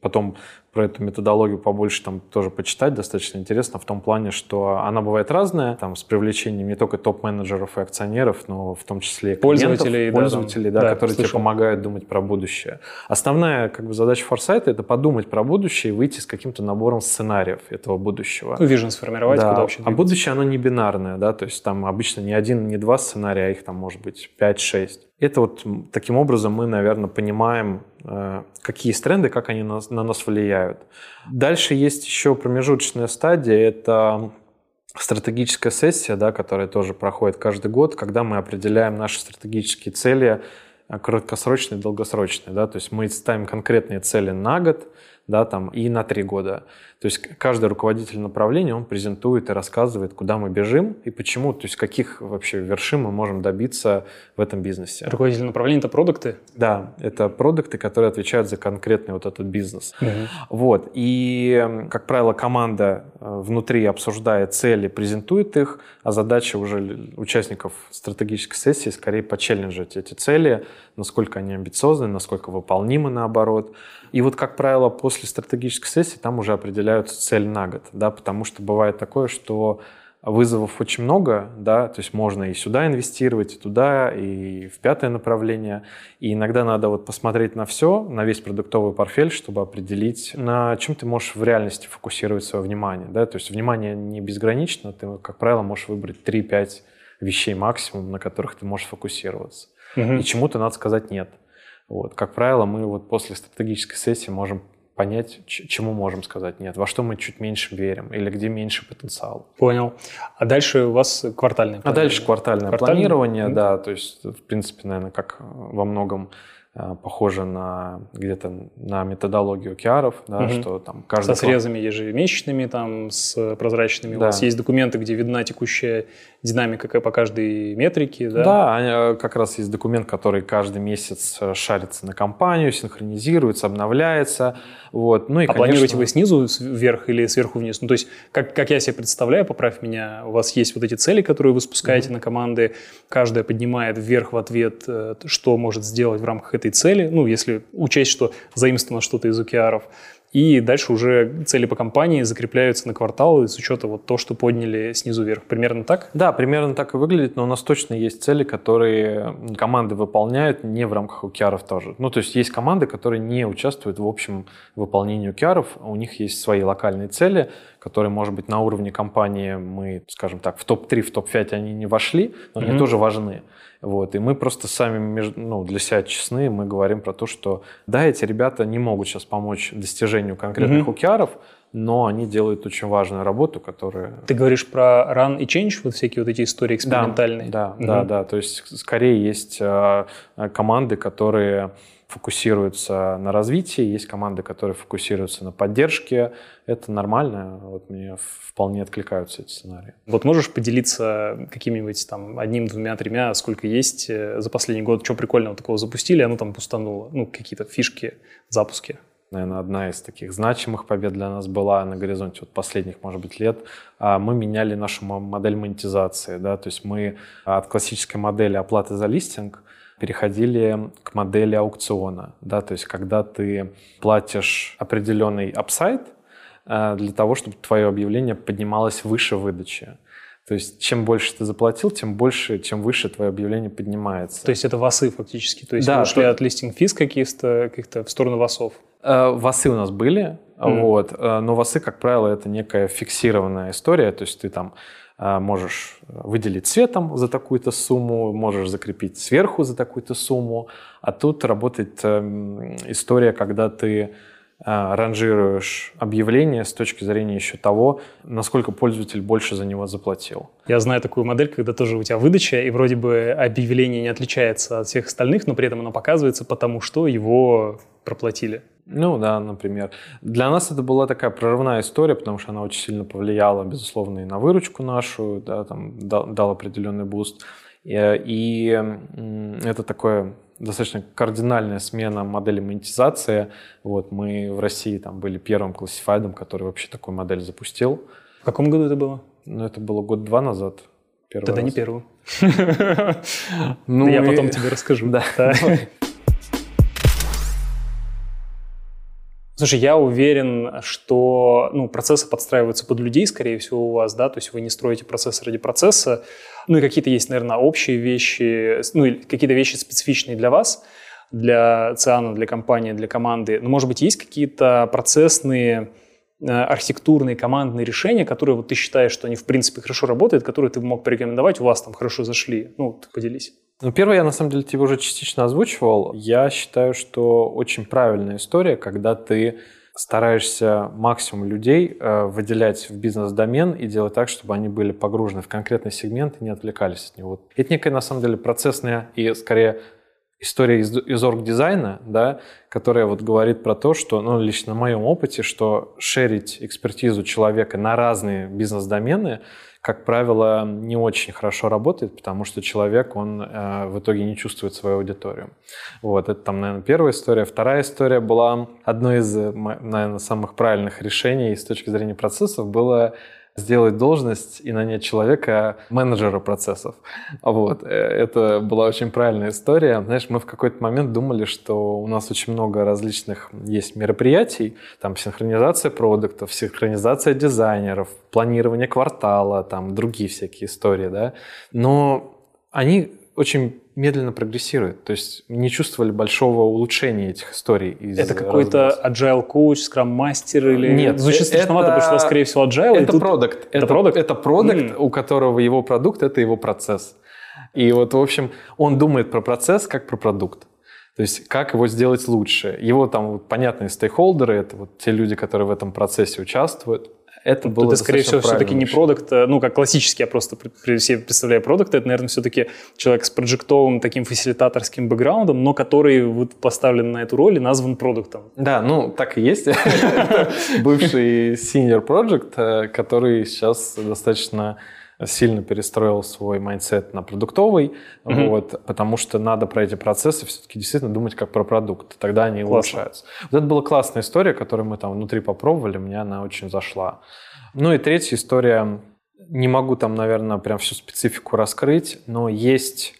потом про эту методологию побольше там тоже почитать, достаточно интересно в том плане, что она бывает разная, там с привлечением не только топ-менеджеров и акционеров, но в том числе пользователей, пользователей, да, да, да, которые слышал. тебе помогают думать про будущее. Основная как бы задача форсайта это подумать про будущее и выйти с каким-то набором сценариев этого будущего. Ну, вижен сформировать, да. куда вообще двигаться. А будущее оно не бинарное, да, то есть там обычно не один, не два сценария, а их там может быть 5-6. Это вот таким образом мы, наверное, понимаем, э, какие есть тренды, как они на нас влияют. Дальше есть еще промежуточная стадия, это стратегическая сессия, да, которая тоже проходит каждый год, когда мы определяем наши стратегические цели, э, краткосрочные и долгосрочные. Да, то есть мы ставим конкретные цели на год, да, там, и на три года. То есть каждый руководитель направления, он презентует и рассказывает, куда мы бежим и почему, то есть каких вообще вершин мы можем добиться в этом бизнесе. Руководитель направления – это продукты? Да, это продукты, которые отвечают за конкретный вот этот бизнес. Угу. Вот, и, как правило, команда э, внутри обсуждает цели, презентует их, а задача уже участников стратегической сессии скорее почелленджить эти цели, насколько они амбициозны, насколько выполнимы наоборот. И вот, как правило, после стратегической сессии там уже определяются цели на год, да, потому что бывает такое, что вызовов очень много, да, то есть можно и сюда инвестировать, и туда, и в пятое направление. И иногда надо вот посмотреть на все, на весь продуктовый портфель, чтобы определить, на чем ты можешь в реальности фокусировать свое внимание, да, то есть внимание не безгранично, ты, как правило, можешь выбрать 3-5 вещей максимум, на которых ты можешь фокусироваться. Угу. И чему-то надо сказать нет. Вот. Как правило, мы вот после стратегической сессии можем понять, чему можем сказать нет, во что мы чуть меньше верим или где меньше потенциал. Понял. А дальше у вас квартальное планирование? А дальше квартальное, квартальное? планирование, mm-hmm. да, то есть, в принципе, наверное, как во многом э, похоже на где-то на методологию OKR, да, Мгм. что там каждый... Со срезами ежемесячными, там, с прозрачными. У Да. вас есть документы, где видна текущая динамика по каждой метрике, да? Да, э, как раз есть документ, который каждый месяц э, шарится на компанию, синхронизируется, обновляется. Вот. Ну и, А планируете конечно, вы снизу вверх или сверху вниз? Ну, то есть, как, как я себе представляю, поправь меня, у вас есть вот эти цели, которые вы спускаете на команды, каждая поднимает вверх в ответ, э, что может сделать в рамках этой цели, ну, если учесть, что заимствовано что-то из OKR, и дальше уже цели по компании закрепляются на квартал с учета вот то, что подняли снизу вверх. Примерно так? Да, примерно так и выглядит, но у нас точно есть цели, которые команды выполняют не в рамках OKR тоже. Ну, то есть есть команды, которые не участвуют в общем выполнении OKR, у них есть свои локальные цели, которые, может быть, на уровне компании мы, скажем так, в топ-3, в топ-5 они не вошли, но они Мгм. тоже важны. Вот. И мы просто сами ну, для себя честны, мы говорим про то, что да, эти ребята не могут сейчас помочь достижению конкретных Мгм. OKR, но они делают очень важную работу, которая Ты говоришь про run и change, вот всякие вот эти истории экспериментальные? да, Мгм. да, да. То есть скорее есть э, э, команды, которые фокусируются на развитии, есть команды, которые фокусируются на поддержке. Это нормально. Вот мне вполне откликаются эти сценарии. Вот можешь поделиться какими-нибудь там одним, двумя, тремя, сколько есть э, за последний год, что прикольного такого запустили, оно там пустануло, ну, какие-то фишки, запуски. Наверное, одна из таких значимых побед для нас была на горизонте вот последних, может быть, лет. А, Мы меняли нашу мо- модель монетизации. Да? То есть мы от классической модели оплаты за листинг переходили к модели аукциона. Да? То есть когда ты платишь определенный апсайд а, для того, чтобы твое объявление поднималось выше выдачи. То есть чем больше ты заплатил, тем больше, чем выше твое объявление поднимается. То есть это васы фактически, то есть Да, вы ушли то- от листинг физ каких-то, каких-то в сторону васов. Э, Васы у нас были, Мгм. вот, э, но васы, как правило, это некая фиксированная история, то есть ты там э, можешь выделить цветом за такую-то сумму, можешь закрепить сверху за такую-то сумму, а тут работает эм, история, когда ты э, ранжируешь объявление с точки зрения еще того, насколько пользователь больше за него заплатил. Я знаю такую модель, когда тоже у тебя выдача, и вроде бы объявление не отличается от всех остальных, но при этом оно показывается, потому что его проплатили. Ну да, например. Для нас это была такая прорывная история, потому что она очень сильно повлияла, безусловно, и на выручку нашу, да, там дал, дал определенный буст. И, и это такое достаточно кардинальная смена модели монетизации. Вот, мы в России там были первым классифайдом, который вообще такую модель запустил. В каком году это было? Но это было год-два назад. Тогда не раз. первым. Ну Я потом тебе расскажу. Да. Слушай, я уверен, что ну, процессы подстраиваются под людей, скорее всего, у вас, да, то есть вы не строите процесс ради процесса. Ну и какие-то есть, наверное, общие вещи, ну или какие-то вещи специфичные для вас, для ЦИАНа, для компании, для команды. Но, может быть, есть какие-то процессные, архитектурные, командные решения, которые вот ты считаешь, что они, в принципе, хорошо работают, которые ты мог порекомендовать, у вас там хорошо зашли? Ну, ты поделись. Ну, первое, я на самом деле тебе уже частично озвучивал. Я считаю, что очень правильная история, когда ты стараешься максимум людей э, выделять в бизнес-домен и делать так, чтобы они были погружены в конкретный сегмент и не отвлекались от него. Это некая, на самом деле, процессная и, скорее, история из, из орг-дизайна, да, которая вот говорит про то, что, ну, лично на моем опыте, что шерить экспертизу человека на разные бизнес-домены, как правило, не очень хорошо работает, потому что человек, он э, в итоге не чувствует свою аудиторию. Вот, это там, наверное, первая история. Вторая история была одной из, наверное, самых правильных решений с точки зрения процессов, было сделать должность и нанять человека менеджера процессов. Вот. э, Это была очень правильная история. Знаешь, мы в какой-то момент думали, что у нас очень много различных есть мероприятий, там синхронизация продуктов, синхронизация дизайнеров, планирование квартала, там другие всякие истории, да. Но они очень медленно прогрессируют, то есть не чувствовали большого улучшения этих историй. из Это какой-то agile коуч, скрам мастер или... Нет, Звучит это- страшновато, потому что скорее всего, agile. Это тут- продукт. Это Это продукт? Это продукт, М. у которого его продукт – это его процесс. И вот, в общем, он думает про процесс как про продукт. То есть как его сделать лучше. Его там вот, понятные стейкхолдеры – это вот те люди, которые в этом процессе участвуют. Это было Это, скорее всего, все-таки не продукт, э, ну, как классический, я просто себе представляю продукт, это, наверное, все-таки человек с проджектовым таким фасилитаторским бэкграундом, но который вот поставлен на эту роль и назван продуктом. Да, ну, так и есть. Бывший senior project, э, который сейчас достаточно сильно перестроил свой mindset на продуктовый, mm-hmm. вот, потому что надо про эти процессы все-таки действительно думать как про продукт, тогда они Классно. улучшаются. Вот это была классная история, которую мы там внутри попробовали, мне она очень зашла. Ну и третья история, не могу там, наверное, прям всю специфику раскрыть, но есть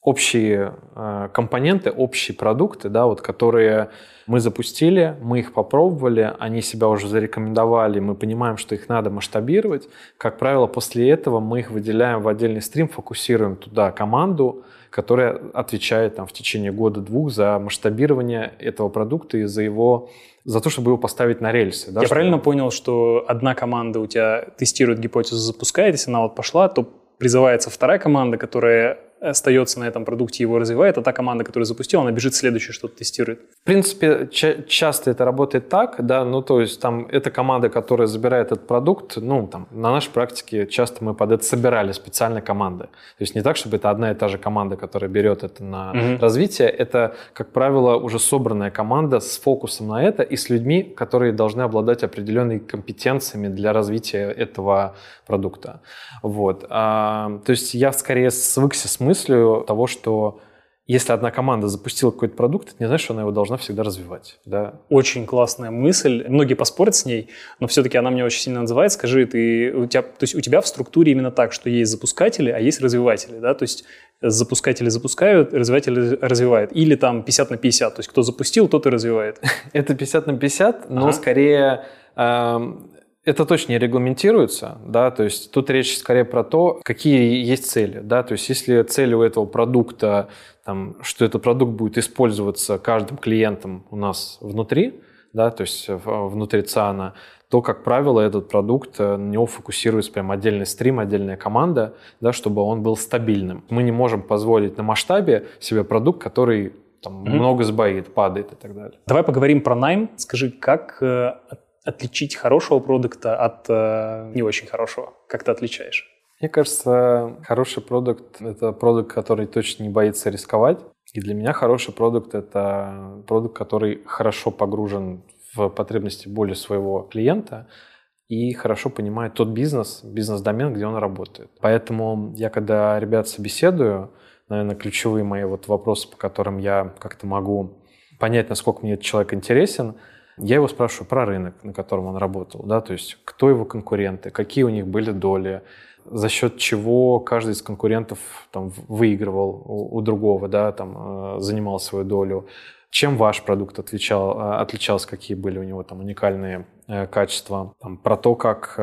общие э, компоненты, общие продукты, да, вот, которые мы запустили, мы их попробовали, они себя уже зарекомендовали, мы понимаем, что их надо масштабировать. Как правило, после этого мы их выделяем в отдельный стрим, фокусируем туда команду, которая отвечает там, в течение года-двух за масштабирование этого продукта и за его за то, чтобы его поставить на рельсы. Да, Я правильно понял, что одна команда у тебя тестирует гипотезу, запускает, если она вот пошла, то призывается вторая команда, которая остается на этом продукте, его развивает, а та команда, которая запустила, она бежит следующее, что-то тестирует. В принципе, ча- часто это работает так, да, ну то есть там эта команда, которая забирает этот продукт, ну там на нашей практике часто мы под это собирали специально команды. То есть не так, чтобы это одна и та же команда, которая берет это на угу. развитие, это, как правило, уже собранная команда с фокусом на это и с людьми, которые должны обладать определенными компетенциями для развития этого продукта. Вот. А, то есть я скорее свыкся с мыслью того, что если одна команда запустила какой-то продукт, это не значит, что она его должна всегда развивать. Да? Очень классная мысль. Многие поспорят с ней, но все-таки она мне очень сильно называет. Скажи, ты, у тебя, то есть у тебя в структуре именно так, что есть запускатели, а есть развиватели. Да? То есть запускатели запускают, развиватели развивают. Или там 50 на 50, то есть кто запустил, тот и развивает. Это 50 на 50, но скорее эм, это точно не регламентируется, да, то есть тут речь скорее про то, какие есть цели, да, то есть если цель у этого продукта, там, что этот продукт будет использоваться каждым клиентом у нас внутри, да, то есть внутри ЦАНа, то, как правило, этот продукт, э, на него фокусируется прям отдельный стрим, отдельная команда, да, чтобы он был стабильным. Мы не можем позволить на масштабе себе продукт, который там, mm-hmm. много сбоит, падает и так далее. Давай поговорим про найм. Скажи, как э, отличить хорошего продукта от э, не очень хорошего? Как ты отличаешь? Мне кажется, хороший продукт — это продукт, который точно не боится рисковать. И для меня хороший продукт — это продукт, который хорошо погружен в потребности боли своего клиента и хорошо понимает тот бизнес, бизнес-домен, где он работает. Поэтому я, когда ребят собеседую, наверное, ключевые мои вот вопросы, по которым я как-то могу понять, насколько мне этот человек интересен — я его спрашиваю про рынок, на котором он работал, да, то есть кто его конкуренты, какие у них были доли, за счет чего каждый из конкурентов там, выигрывал у, у другого, да, там, э, занимал свою долю, чем ваш продукт отличал, э, отличался, какие были у него там уникальные э, качества, там, про то, как,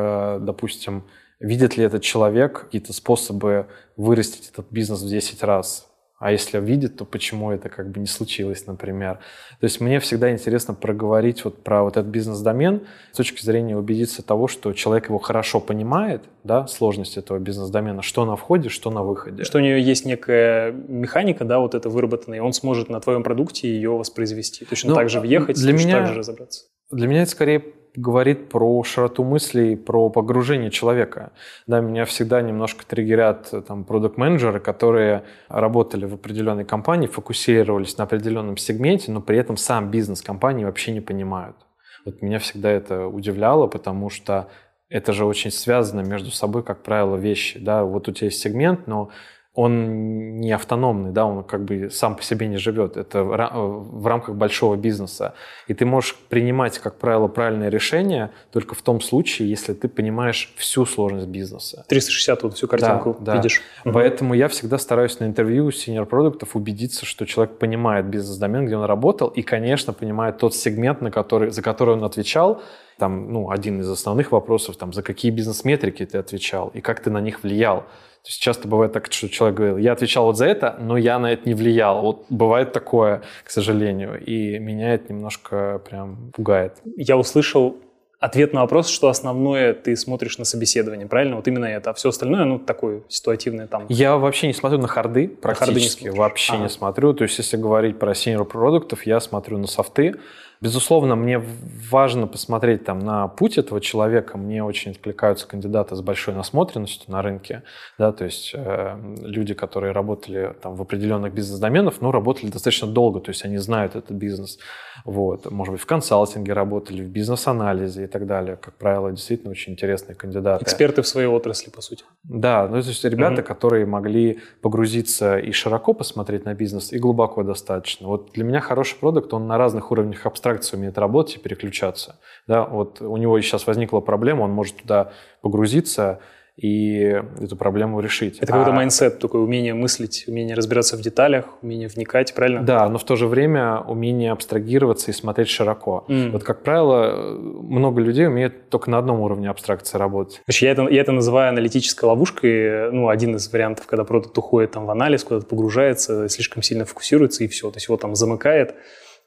допустим, видит ли этот человек какие-то способы вырастить этот бизнес в 10 раз, а если видит, то почему это как бы не случилось, например. То есть мне всегда интересно проговорить вот про вот этот бизнес-домен с точки зрения убедиться того, что человек его хорошо понимает, да, сложность этого бизнес-домена, что на входе, что на выходе. Что у нее есть некая механика, да, вот это выработанная, и он сможет на твоем продукте ее воспроизвести. Точно ну, так же въехать, для точно меня, так же разобраться. Для меня это скорее говорит про широту мыслей, про погружение человека. Да, меня всегда немножко триггерят э, там продукт-менеджеры, которые работали в определенной компании, фокусировались на определенном сегменте, но при этом сам бизнес компании вообще не понимают. Вот меня всегда это удивляло, потому что это же очень связано между собой, как правило, вещи. Да? Вот у тебя есть сегмент, но он не автономный, да, он как бы сам по себе не живет. Это в рамках большого бизнеса. И ты можешь принимать, как правило, правильное решение только в том случае, если ты понимаешь всю сложность бизнеса. 360 вот всю картинку да, видишь. Да. Поэтому я всегда стараюсь на интервью senior продуктов убедиться, что человек понимает бизнес-домен, где он работал, и, конечно, понимает тот сегмент, на который, за который он отвечал, там, ну, один из основных вопросов, там, за какие бизнес-метрики ты отвечал и как ты на них влиял. То есть часто бывает так, что человек говорил, я отвечал вот за это, но я на это не влиял. Вот бывает такое, к сожалению, и меня это немножко прям пугает. Я услышал ответ на вопрос, что основное ты смотришь на собеседование, правильно? Вот именно это, а все остальное, ну, такое ситуативное там. Я вообще не смотрю на харды практически, на харды не вообще ага. не смотрю. То есть, если говорить про senior продуктов, я смотрю на софты, Безусловно, мне важно посмотреть там на путь этого человека. Мне очень откликаются кандидаты с большой насмотренностью на рынке. Да, то есть э, люди, которые работали там, в определенных бизнес-доменах, ну, работали достаточно долго, то есть они знают этот бизнес. Вот. Может быть, в консалтинге работали, в бизнес-анализе и так далее. Как правило, действительно очень интересные кандидаты. Эксперты в своей отрасли, по сути. Да, ну, то есть ребята, угу. которые могли погрузиться и широко посмотреть на бизнес, и глубоко достаточно. Вот для меня хороший продакт, он на разных уровнях абстракции абстракция умеет работать и переключаться. Да, вот у него сейчас возникла проблема, он может туда погрузиться и эту проблему решить. Это какой-то а... mindset, такое умение мыслить, умение разбираться в деталях, умение вникать, правильно? Да, но в то же время умение абстрагироваться и смотреть широко. Mm. Вот, как правило, много людей умеют только на одном уровне абстракции работать. Я это, я это называю аналитической ловушкой. Ну, один из вариантов, когда продукт уходит там, в анализ, куда-то погружается, слишком сильно фокусируется и все. То есть его там замыкает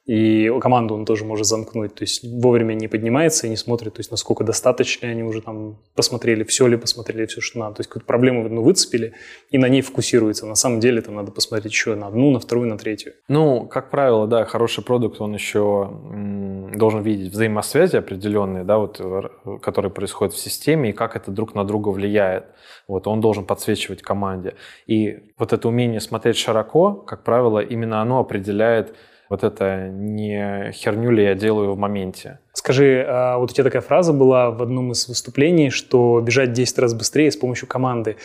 и команду он тоже может замкнуть, то есть вовремя не поднимается и не смотрит, то есть насколько достаточно они уже там посмотрели, все ли посмотрели, все, что надо. То есть какую-то проблему ну, выцепили и на ней фокусируется. На самом деле там надо посмотреть еще на одну, на вторую, на третью. Ну, как правило, да, хороший продукт, он еще должен видеть взаимосвязи определенные, да, вот, которые происходят в системе и как это друг на друга влияет. Вот, он должен подсвечивать команде. И вот это умение смотреть широко, как правило, именно оно определяет вот это не херню ли я делаю в моменте. Скажи, а вот у тебя такая фраза была в одном из выступлений, что бежать 10 раз быстрее с помощью команды.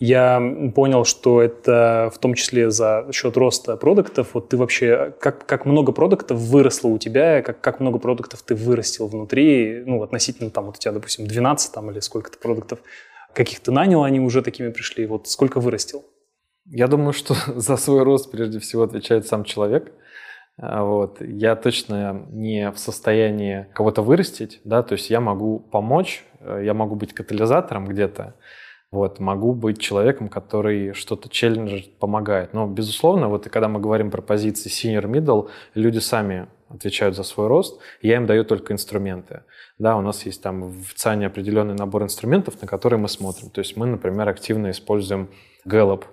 Я понял, что это в том числе за счет роста продуктов. Вот ты вообще, как, как много продуктов выросло у тебя, как, как много продуктов ты вырастил внутри, ну, относительно там вот у тебя, допустим, 12 там или сколько-то продуктов, каких ты нанял, они уже такими пришли, вот сколько вырастил? Я думаю, что за свой рост прежде всего отвечает сам человек – вот. Я точно не в состоянии кого-то вырастить, да, то есть я могу помочь, э, я могу быть катализатором где-то, вот, могу быть человеком, который что-то челленджит, помогает. Но, безусловно, вот и когда мы говорим про позиции senior middle, люди сами отвечают за свой рост, я им даю только инструменты. Да, у нас есть там в ЦАНе определенный набор инструментов, на которые мы смотрим. То есть мы, например, активно используем Gallup,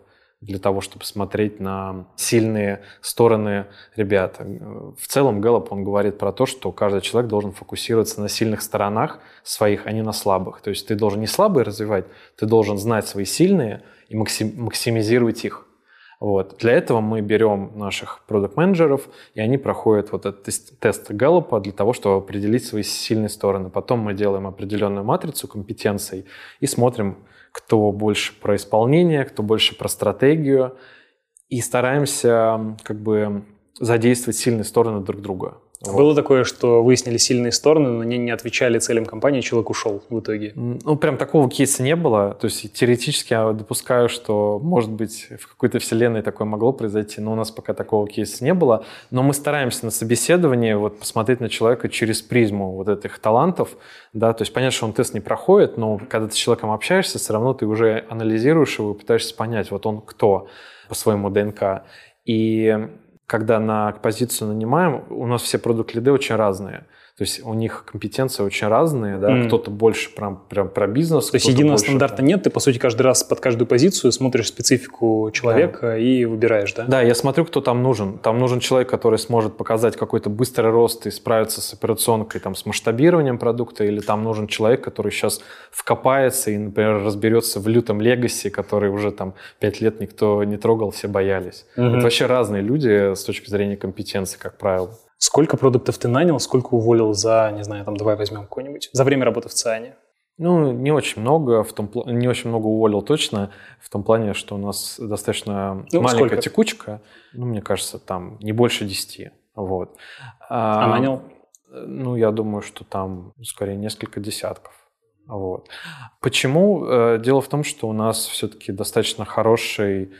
для того, чтобы смотреть на сильные стороны ребят. В целом Гэллоп, он говорит про то, что каждый человек должен фокусироваться на сильных сторонах своих, а не на слабых. То есть ты должен не слабые развивать, ты должен знать свои сильные и максимизировать их. Вот. Для этого мы берем наших продукт-менеджеров, и они проходят вот этот тест Гэллопа для того, чтобы определить свои сильные стороны. Потом мы делаем определенную матрицу компетенций и смотрим, кто больше про исполнение, кто больше про стратегию, и стараемся как бы задействовать сильные стороны друг друга. Вот. Было такое, что выяснили сильные стороны, но они не отвечали целям компании, человек ушел в итоге? Ну, прям такого кейса не было. То есть теоретически я допускаю, что, может быть, в какой-то вселенной такое могло произойти, но у нас пока такого кейса не было. Но мы стараемся на собеседовании вот, посмотреть на человека через призму вот этих талантов. Да? То есть понятно, что он тест не проходит, но когда ты с человеком общаешься, все равно ты уже анализируешь его и пытаешься понять, вот он кто по своему ДНК. И когда на позицию нанимаем, у нас все продукт-лиды очень разные. То есть у них компетенции очень разные, да, mm. кто-то больше прям, прям про бизнес. То есть единого больше, стандарта там... нет, ты, по сути, каждый раз под каждую позицию смотришь специфику человека да. и выбираешь, да? Да, я смотрю, кто там нужен. Там нужен человек, который сможет показать какой-то быстрый рост и справиться с операционкой, там, с масштабированием продукта, или там нужен человек, который сейчас вкопается и, например, разберется в лютом легаси, который уже там пять лет никто не трогал, все боялись. Mm-hmm. Это вообще разные люди с точки зрения компетенции, как правило. Сколько продуктов ты нанял, сколько уволил за, не знаю, там, давай возьмем какой-нибудь, за время работы в ЦИАНе? Ну, не очень много, в том, не очень много уволил точно, в том плане, что у нас достаточно ну, маленькая сколько? текучка, ну, мне кажется, там не больше 10, вот. А, а нанял? Ну, я думаю, что там скорее несколько десятков. Вот. Почему? Э, дело в том, что у нас все-таки достаточно хороший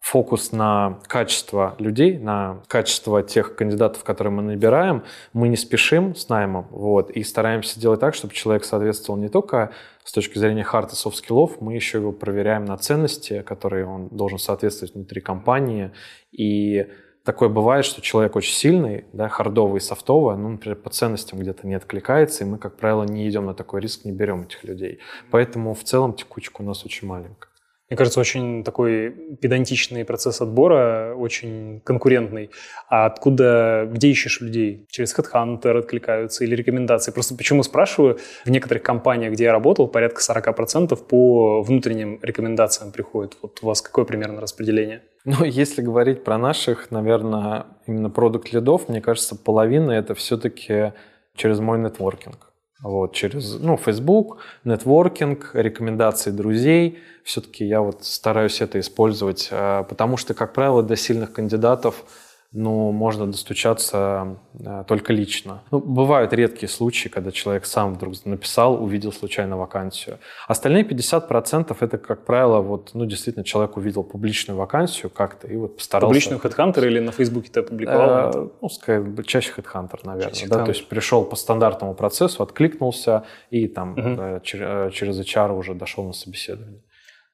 фокус на качество людей, на качество тех кандидатов, которые мы набираем, мы не спешим с наймом, вот, и стараемся делать так, чтобы человек соответствовал не только с точки зрения hard и soft skill ов, мы еще его проверяем на ценности, которые он должен соответствовать внутри компании, и такое бывает, что человек очень сильный, да, хардовый и софтовый, ну, например, по ценностям где-то не откликается, и мы, как правило, не идем на такой риск, не берем этих людей. Поэтому в целом текучка у нас очень маленькая. Мне кажется, очень такой педантичный процесс отбора, очень конкурентный. А откуда, где ищешь людей? Через HeadHunter откликаются или рекомендации? Просто почему спрашиваю, в некоторых компаниях, где я работал, порядка 40% по внутренним рекомендациям приходит. Вот у вас какое примерно распределение? Ну, если говорить про наших, наверное, именно продукт лидов, мне кажется, половина это все-таки через мой нетворкинг. Вот, через ну, Facebook, нетворкинг, рекомендации друзей. Все-таки я вот стараюсь это использовать, э, потому что, как правило, до сильных кандидатов ну, можно достучаться э, только лично. Ну, бывают редкие случаи, когда человек сам вдруг написал, увидел случайно вакансию. Остальные 50% это, как правило, вот, ну, действительно, человек увидел публичную вакансию как-то и вот постарался... Публичную HeadHunter или на Фейсбуке ты опубликовал? Э, ну, скорее, чаще HeadHunter, наверное. Чаще да? То есть пришел по стандартному процессу, откликнулся и там угу. да, через, через HR уже дошел на собеседование.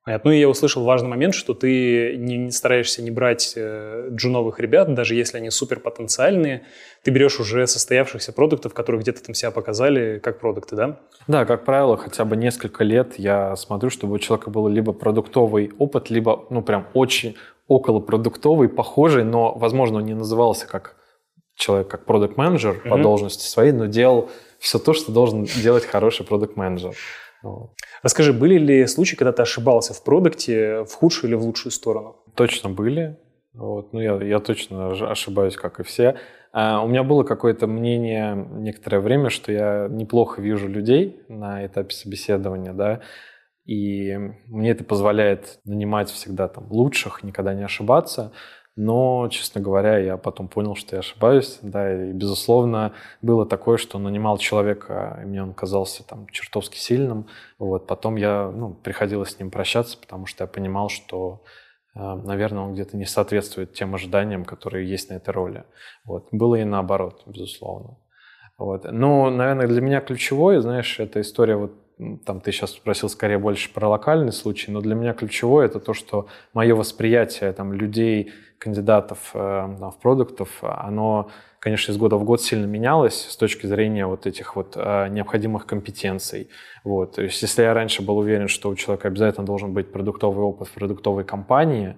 Понятно. Ну и я услышал важный момент, что ты не, стараешься не брать э, джуновых ребят, даже если они супер потенциальные. Ты берешь уже состоявшихся продуктов, которые где-то там себя показали как продукты, да? Да, как правило, хотя бы несколько лет я смотрю, чтобы у человека был либо продуктовый опыт, либо, ну, прям очень околопродуктовый, похожий, но, возможно, он не назывался как человек, как продукт менеджер mm-hmm. по должности своей, но делал все то, что должен делать хороший продукт менеджер Расскажи, были ли случаи, когда ты ошибался в продукте в худшую или в лучшую сторону? Точно были. Вот. Ну, я, я точно ошибаюсь, как и все. А у меня было какое-то мнение некоторое время, что я неплохо вижу людей на этапе собеседования, да, и мне это позволяет нанимать всегда там лучших, никогда не ошибаться. Но, честно говоря, я потом понял, что я ошибаюсь. Да, и, безусловно, было такое, что нанимал человека, и мне он казался там чертовски сильным. Вот. Потом я, ну, приходилось с ним прощаться, потому что я понимал, что, э, наверное, он где-то не соответствует тем ожиданиям, которые есть на этой роли. Вот. Было и наоборот, безусловно. Вот. Ну, наверное, для меня ключевое, знаешь, эта история вот там ты сейчас спросил скорее больше про локальный случай, но для меня ключевое это то, что мое восприятие там, людей, кандидатов э, в продуктов, оно, конечно, из года в год сильно менялось с точки зрения вот этих вот э, необходимых компетенций. Вот. То есть если я раньше был уверен, что у человека обязательно должен быть продуктовый опыт в продуктовой компании,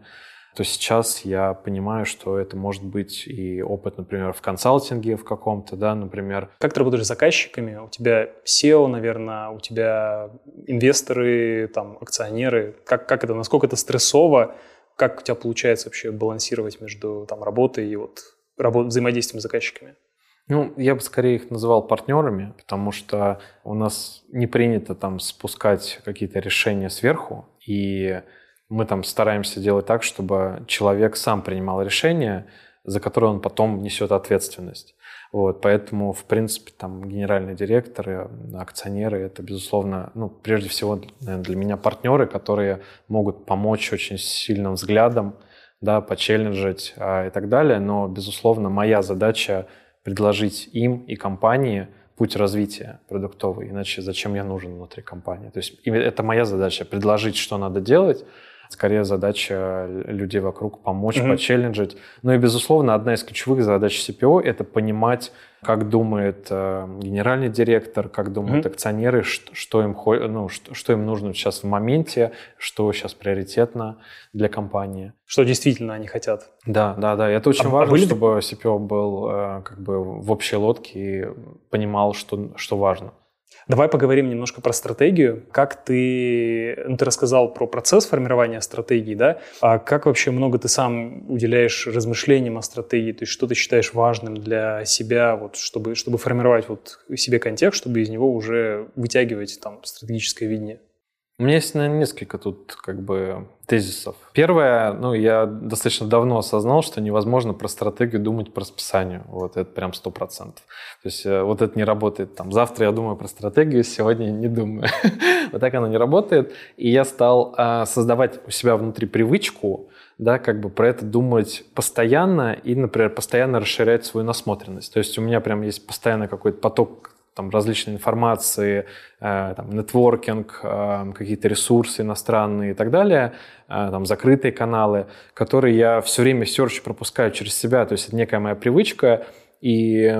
то сейчас я понимаю, что это может быть и опыт, например, в консалтинге в каком-то, да, например. Как ты работаешь с заказчиками? У тебя SEO, наверное, у тебя инвесторы, там, акционеры. Как, как это, насколько это стрессово? Как у тебя получается вообще балансировать между там, работой и вот, работ, взаимодействием с заказчиками? Ну, я бы скорее их называл партнерами, потому что у нас не принято там спускать какие-то решения сверху, и мы там стараемся делать так, чтобы человек сам принимал решение, за которое он потом несет ответственность. Вот, поэтому, в принципе, там генеральные директоры, акционеры, это, безусловно, ну, прежде всего, наверное, для меня партнеры, которые могут помочь очень сильным взглядом, да, почелленджить а, и так далее. Но, безусловно, моя задача предложить им и компании путь развития продуктовый, иначе зачем я нужен внутри компании. То есть это моя задача, предложить, что надо делать, Скорее задача людей вокруг помочь, mm-hmm. почелленджить. Ну и, безусловно, одна из ключевых задач CPO – это понимать, как думает э, генеральный директор, как думают mm-hmm. акционеры, что, что, им, ну, что, что им нужно сейчас в моменте, что сейчас приоритетно для компании. Что действительно они хотят. Да, да, да. И это очень а важно, были... чтобы CPO был э, как бы в общей лодке и понимал, что, что важно. Давай поговорим немножко про стратегию. Как ты, ну, ты рассказал про процесс формирования стратегии, да? А как вообще много ты сам уделяешь размышлениям о стратегии? То есть что ты считаешь важным для себя, вот, чтобы, чтобы формировать вот себе контекст, чтобы из него уже вытягивать там стратегическое видение? У меня есть, наверное, несколько тут как бы тезисов. Первое, ну, я достаточно давно осознал, что невозможно про стратегию думать по расписанию. Вот это прям сто процентов. То есть э, вот это не работает. Там, завтра я думаю про стратегию, сегодня не думаю. вот так оно не работает. И я стал а, создавать у себя внутри привычку, да, как бы про это думать постоянно и, например, постоянно расширять свою насмотренность. То есть у меня прям есть постоянно какой-то поток там различной информации, э, там, нетворкинг, э, какие-то ресурсы иностранные и так далее, э, там, закрытые каналы, которые я все время в серче пропускаю через себя, то есть это некая моя привычка, и,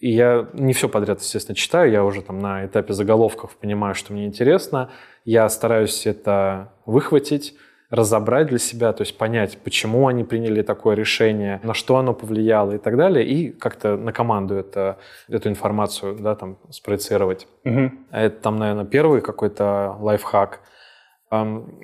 и я не все подряд, естественно, читаю, я уже там на этапе заголовков понимаю, что мне интересно, я стараюсь это выхватить, разобрать для себя, то есть понять, почему они приняли такое решение, на что оно повлияло и так далее, и как-то на команду это, эту информацию да, там, спроецировать. Угу. Это там, наверное, первый какой-то лайфхак.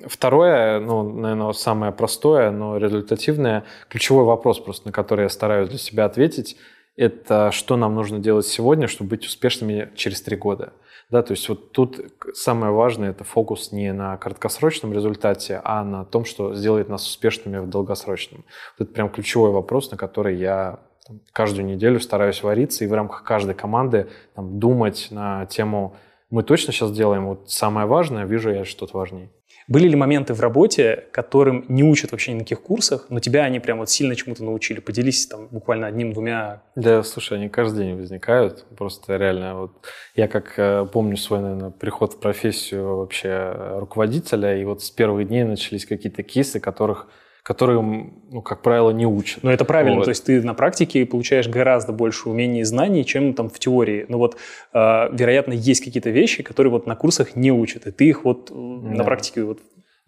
Второе, ну, наверное, самое простое, но результативное, ключевой вопрос просто, на который я стараюсь для себя ответить, это что нам нужно делать сегодня, чтобы быть успешными через три года. Да, то есть вот тут самое важное – это фокус не на краткосрочном результате, а на том, что сделает нас успешными в долгосрочном. Вот это прям ключевой вопрос, на который я там, каждую неделю стараюсь вариться и в рамках каждой команды там, думать на тему «мы точно сейчас делаем вот самое важное, вижу я что-то важнее». Были ли моменты в работе, которым не учат вообще ни на каких курсах, но тебя они прям вот сильно чему-то научили? Поделись там буквально одним-двумя. Да, слушай, они каждый день возникают. Просто реально вот я как э, помню свой, наверное, приход в профессию вообще руководителя, и вот с первых дней начались какие-то кейсы, которых которые, ну, как правило, не учат. Но это правильно, вот. то есть ты на практике получаешь гораздо больше умений и знаний, чем там в теории. Но вот, э, вероятно, есть какие-то вещи, которые вот на курсах не учат, и ты их вот да. на практике вот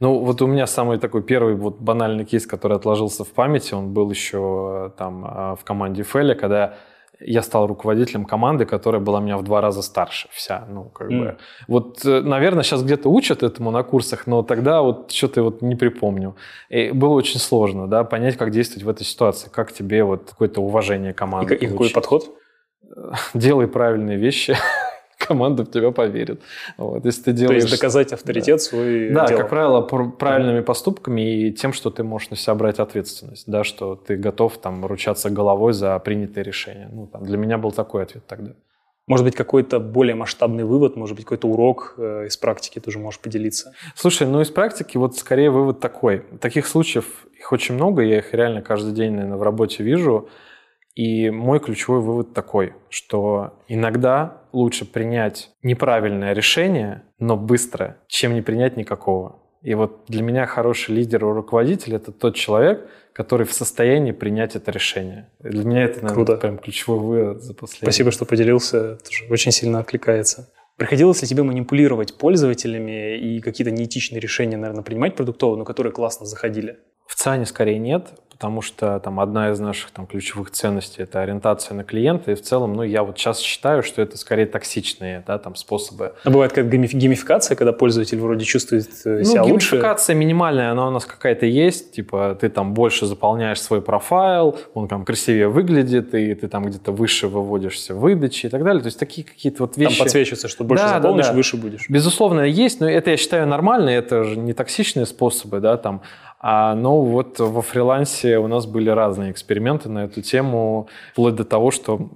ну, вот у меня самый такой первый вот банальный кейс, который отложился в памяти, он был еще там а, в команде Фэля, когда я стал руководителем команды, которая была меня в два раза старше вся. Ну, как mm. бы. Вот, э, наверное, сейчас где-то учат этому на курсах, но тогда вот что-то вот не припомню. И было очень сложно, да, понять, как действовать в этой ситуации, как тебе вот какое-то уважение команды. И, и какой подход? Делай правильные вещи. Команда в тебя поверит. Вот, если ты делаешь... То есть доказать авторитет да. свой Да, дело. как правило, правильными поступками и тем, что ты можешь на себя брать ответственность, да, что ты готов там ручаться головой за принятые решения. Ну, там, для меня был такой ответ тогда. Может быть, какой-то более масштабный вывод, может быть, какой-то урок э, из практики тоже можешь поделиться? Слушай, ну из практики вот скорее вывод такой. Таких случаев их очень много, я их реально каждый день, наверное, в работе вижу. И мой ключевой вывод такой, что иногда лучше принять неправильное решение, но быстро, чем не принять никакого. И вот для меня хороший лидер и руководитель – это тот человек, который в состоянии принять это решение. Для меня это, наверное, Круто. прям ключевой вывод за последнее. Спасибо, что поделился. Тоже очень сильно откликается. Приходилось ли тебе манипулировать пользователями и какие-то неэтичные решения, наверное, принимать продуктово, но которые классно заходили? В ЦАНе скорее нет, потому что там одна из наших там ключевых ценностей это ориентация на клиента, и в целом, ну, я вот сейчас считаю, что это скорее токсичные, да, там способы. А бывает как геймификация, когда пользователь вроде чувствует э, себя ну, лучше? геймификация минимальная, она у нас какая-то есть, типа ты там больше заполняешь свой профайл, он там красивее выглядит, и ты там где-то выше выводишься в выдаче и так далее, то есть такие какие-то вот вещи. Там подсвечивается, что больше да, заполнишь, да, да. выше будешь. Безусловно, есть, но это я считаю нормально, это же не токсичные способы, да, там, а, ну вот во фрилансе у нас были разные эксперименты на эту тему, вплоть до того, что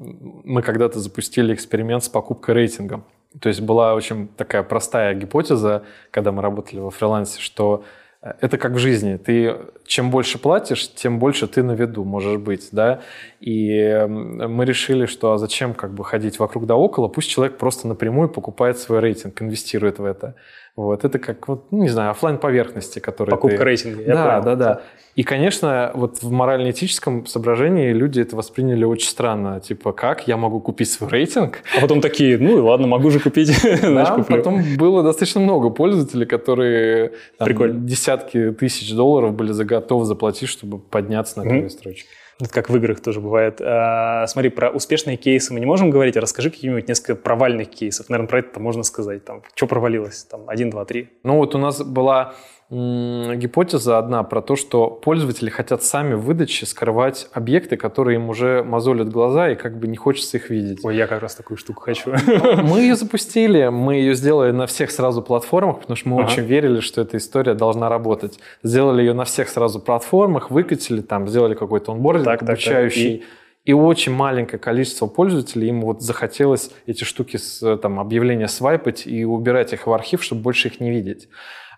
мы когда-то запустили эксперимент с покупкой рейтинга. То есть была очень такая простая гипотеза, когда мы работали во фрилансе, что э, это как в жизни. Ты чем больше платишь, тем больше ты на виду можешь быть, да. И мы решили, что а зачем как бы ходить вокруг да около, пусть человек просто напрямую покупает свой рейтинг, инвестирует в это. Вот, это как, вот, ну, не знаю, офлайн поверхности, которые Покупка ты... рейтинга, Да, понял. да, да. И, конечно, вот в морально-этическом соображении люди это восприняли очень странно. Типа, как я могу купить свой рейтинг? А потом такие, ну и ладно, могу же купить. Да, потом было достаточно много пользователей, которые десятки тысяч долларов были готовы заплатить, чтобы подняться на первую строчку. Это как в играх тоже бывает. А, смотри, про успешные кейсы мы не можем говорить, а расскажи какие-нибудь несколько провальных кейсов. Наверное, про это можно сказать. Там, что провалилось? Там, один, два, три. Ну вот у нас была гипотеза одна про то, что пользователи хотят сами в выдаче скрывать объекты, которые им уже мозолят глаза и как бы не хочется их видеть. Ой, я как раз такую штуку хочу. Мы ее запустили, мы ее сделали на всех сразу платформах, потому что мы ага. очень верили, что эта история должна работать. Сделали ее на всех сразу платформах, выкатили там, сделали какой-то онбординг так, обучающий. Так, так. И... И очень маленькое количество пользователей, им вот захотелось эти штуки, с, там, объявления свайпать и убирать их в архив, чтобы больше их не видеть.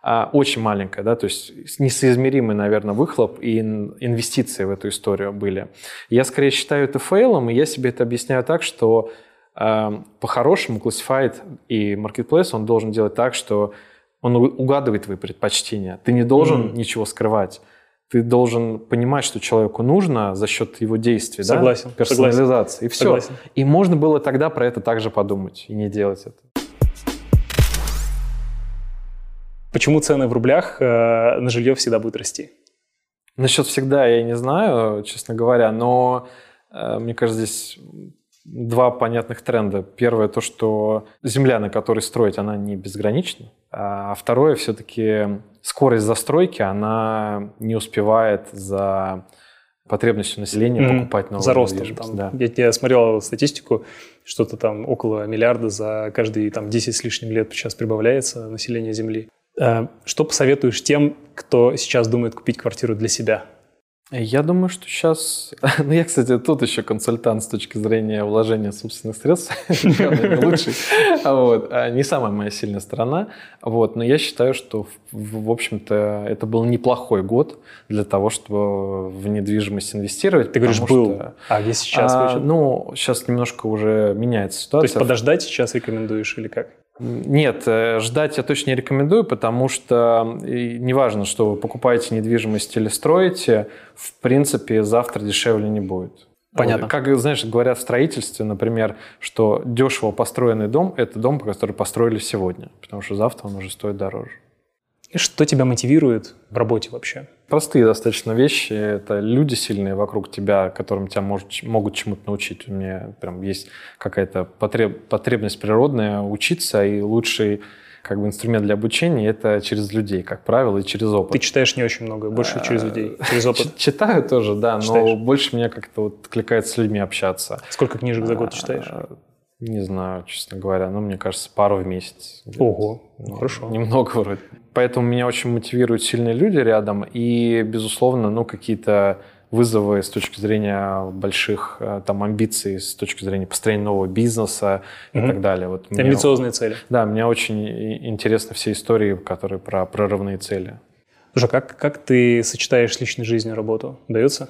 А, очень маленькая, да, то есть несоизмеримый, наверное, выхлоп и инвестиции в эту историю были. Я скорее считаю это фейлом, и я себе это объясняю так, что э, по-хорошему Classified и Marketplace он должен делать так, что он угадывает твои предпочтения. Ты не должен mm. ничего скрывать. Ты должен понимать, что человеку нужно за счет его действий, согласен, да? персонализации. Согласен. И все. Согласен. И можно было тогда про это также подумать и не делать это. Почему цены в рублях э, на жилье всегда будут расти? Насчет всегда я не знаю, честно говоря, но э, мне кажется, здесь два понятных тренда. Первое то, что земля, на которой строить, она не безгранична. А второе, все-таки скорость застройки, она не успевает за потребностью населения mm-hmm. покупать новую За ростом. Там, да. я, я смотрел статистику, что-то там около миллиарда за каждые там, 10 с лишним лет сейчас прибавляется население Земли. Э, что посоветуешь тем, кто сейчас думает купить квартиру для себя? Я думаю, что сейчас... Ну, я, кстати, тут еще консультант с точки зрения вложения собственных средств. не лучший. Вот. А не самая моя сильная сторона. Вот. Но я считаю, что, в общем-то, это был неплохой год для того, чтобы в недвижимость инвестировать. Ты говоришь, был. А где сейчас? А, ну, сейчас немножко уже меняется ситуация. То есть подождать сейчас рекомендуешь или как? Нет, э, ждать я точно не рекомендую, потому что неважно, что вы покупаете недвижимость или строите, в принципе, завтра дешевле не будет. Понятно. Как, знаешь, говорят в строительстве, например, что дешево построенный дом – это дом, который построили сегодня, потому что завтра он уже стоит дороже. И что тебя мотивирует в работе вообще? Простые достаточно вещи. Это люди сильные вокруг тебя, которым тебя может, могут чему-то научить. У меня прям есть какая-то потреб, потребность природная учиться, и лучший как бы инструмент для обучения это через людей, как правило, и через опыт. Ты читаешь не очень много, больше через а, людей, через опыт. Читаю тоже, да, но больше мне как-то вот кликает с людьми общаться. Сколько книжек за год а, читаешь? Не знаю, честно говоря. Ну, мне кажется, пару в месяц. Ого, ну, хорошо. Немного вроде. Поэтому меня очень мотивируют сильные люди рядом. И, безусловно, ну, какие-то вызовы с точки зрения больших э, там амбиций, с точки зрения построения нового бизнеса и так далее. Вот Амбициозные цели. Да, мне очень интересны все истории, которые про прорывные цели. Слушай, а как, как ты сочетаешь личной жизнь и работу? Удается?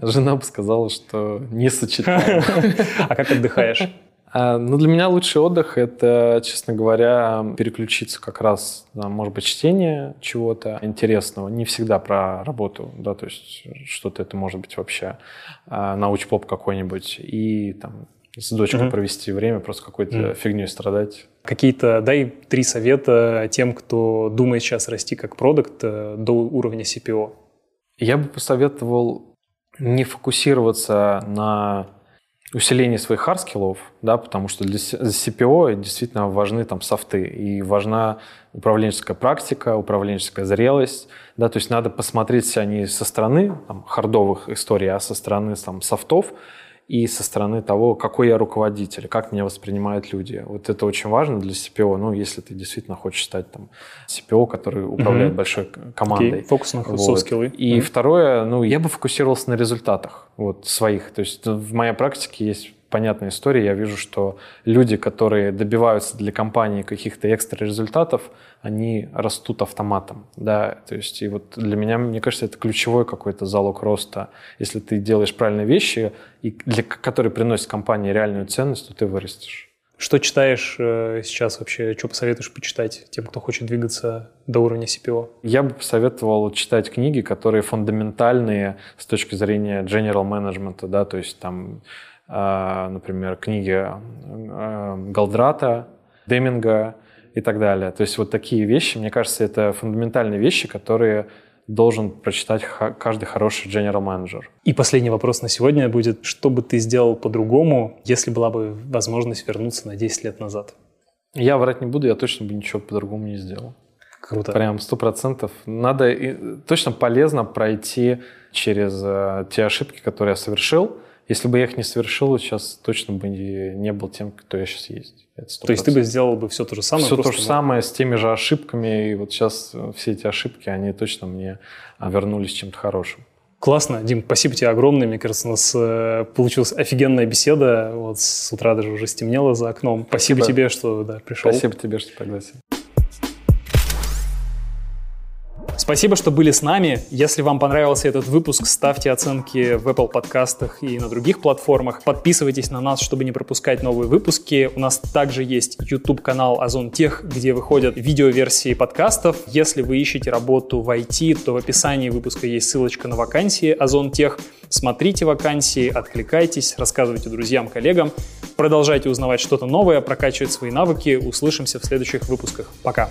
Жена бы сказала, что не сочетаю. А как отдыхаешь? А, ну, для меня лучший отдых – это, честно говоря, переключиться как раз на, может быть, чтение чего-то интересного. Не всегда про работу, да, то есть что-то это может быть вообще а, научпоп какой-нибудь. И там с дочкой угу. провести время, просто какой-то угу. фигней страдать. Какие-то, дай три совета тем, кто думает сейчас расти как продакт э, до уровня CPO. Я бы посоветовал не фокусироваться на усиление своих hard skill ов, да, потому что для CPO действительно важны там софты, и важна управленческая практика, управленческая зрелость, да, то есть надо посмотреть не со стороны там, хардовых историй, а со стороны там, софтов, и со стороны того, какой я руководитель, как меня воспринимают люди. Вот это очень важно для CPO, ну, если ты действительно хочешь стать там CPO, который управляет mm-hmm. большой командой. Okay. Фокус на вот. И mm-hmm. второе, ну, я бы фокусировался на результатах вот своих. То есть в моей практике есть понятная история. Я вижу, что люди, которые добиваются для компании каких-то экстра результатов, они растут автоматом. Да? То есть, и вот для меня, мне кажется, это ключевой какой-то залог роста. Если ты делаешь правильные вещи, и для, которые приносят компании реальную ценность, то ты вырастешь. Что читаешь э, сейчас вообще? Что посоветуешь почитать тем, кто хочет двигаться до уровня CPO? Я бы посоветовал читать книги, которые фундаментальные с точки зрения general management, да, то есть там например, книги а, Галдрата, Деминга и так далее. То есть вот такие вещи, мне кажется, это фундаментальные вещи, которые должен прочитать каждый хороший general менеджер. И последний вопрос на сегодня будет, что бы ты сделал по-другому, если была бы возможность вернуться на 10 лет назад? Я врать не буду, я точно бы ничего по-другому не сделал. Круто. Прям сто процентов. Надо, точно полезно пройти через э, те ошибки, которые я совершил, если бы я их не совершил, сейчас точно бы не был тем, кто я сейчас есть. То есть ты бы сделал бы все то же самое? Все то же самое, с теми же ошибками. И вот сейчас э, все эти ошибки, они точно мне а, вернулись чем-то хорошим. Классно, Дим, спасибо тебе огромное. Мне кажется, у нас э, получилась офигенная беседа. Вот с утра даже уже стемнело за окном. Спасибо, спасибо. тебе, что да, пришел. Спасибо тебе, что пригласил. Спасибо, что были с нами. Если вам понравился этот выпуск, ставьте оценки в Apple подкастах и на других платформах. Подписывайтесь на нас, чтобы не пропускать новые выпуски. У нас также есть YouTube-канал Озон Тех, где выходят видеоверсии подкастов. Если вы ищете работу в IT, то в описании выпуска есть ссылочка на вакансии Озон Тех. Смотрите вакансии, откликайтесь, рассказывайте друзьям, коллегам. Продолжайте узнавать что-то новое, прокачивать свои навыки. Услышимся в следующих выпусках. Пока!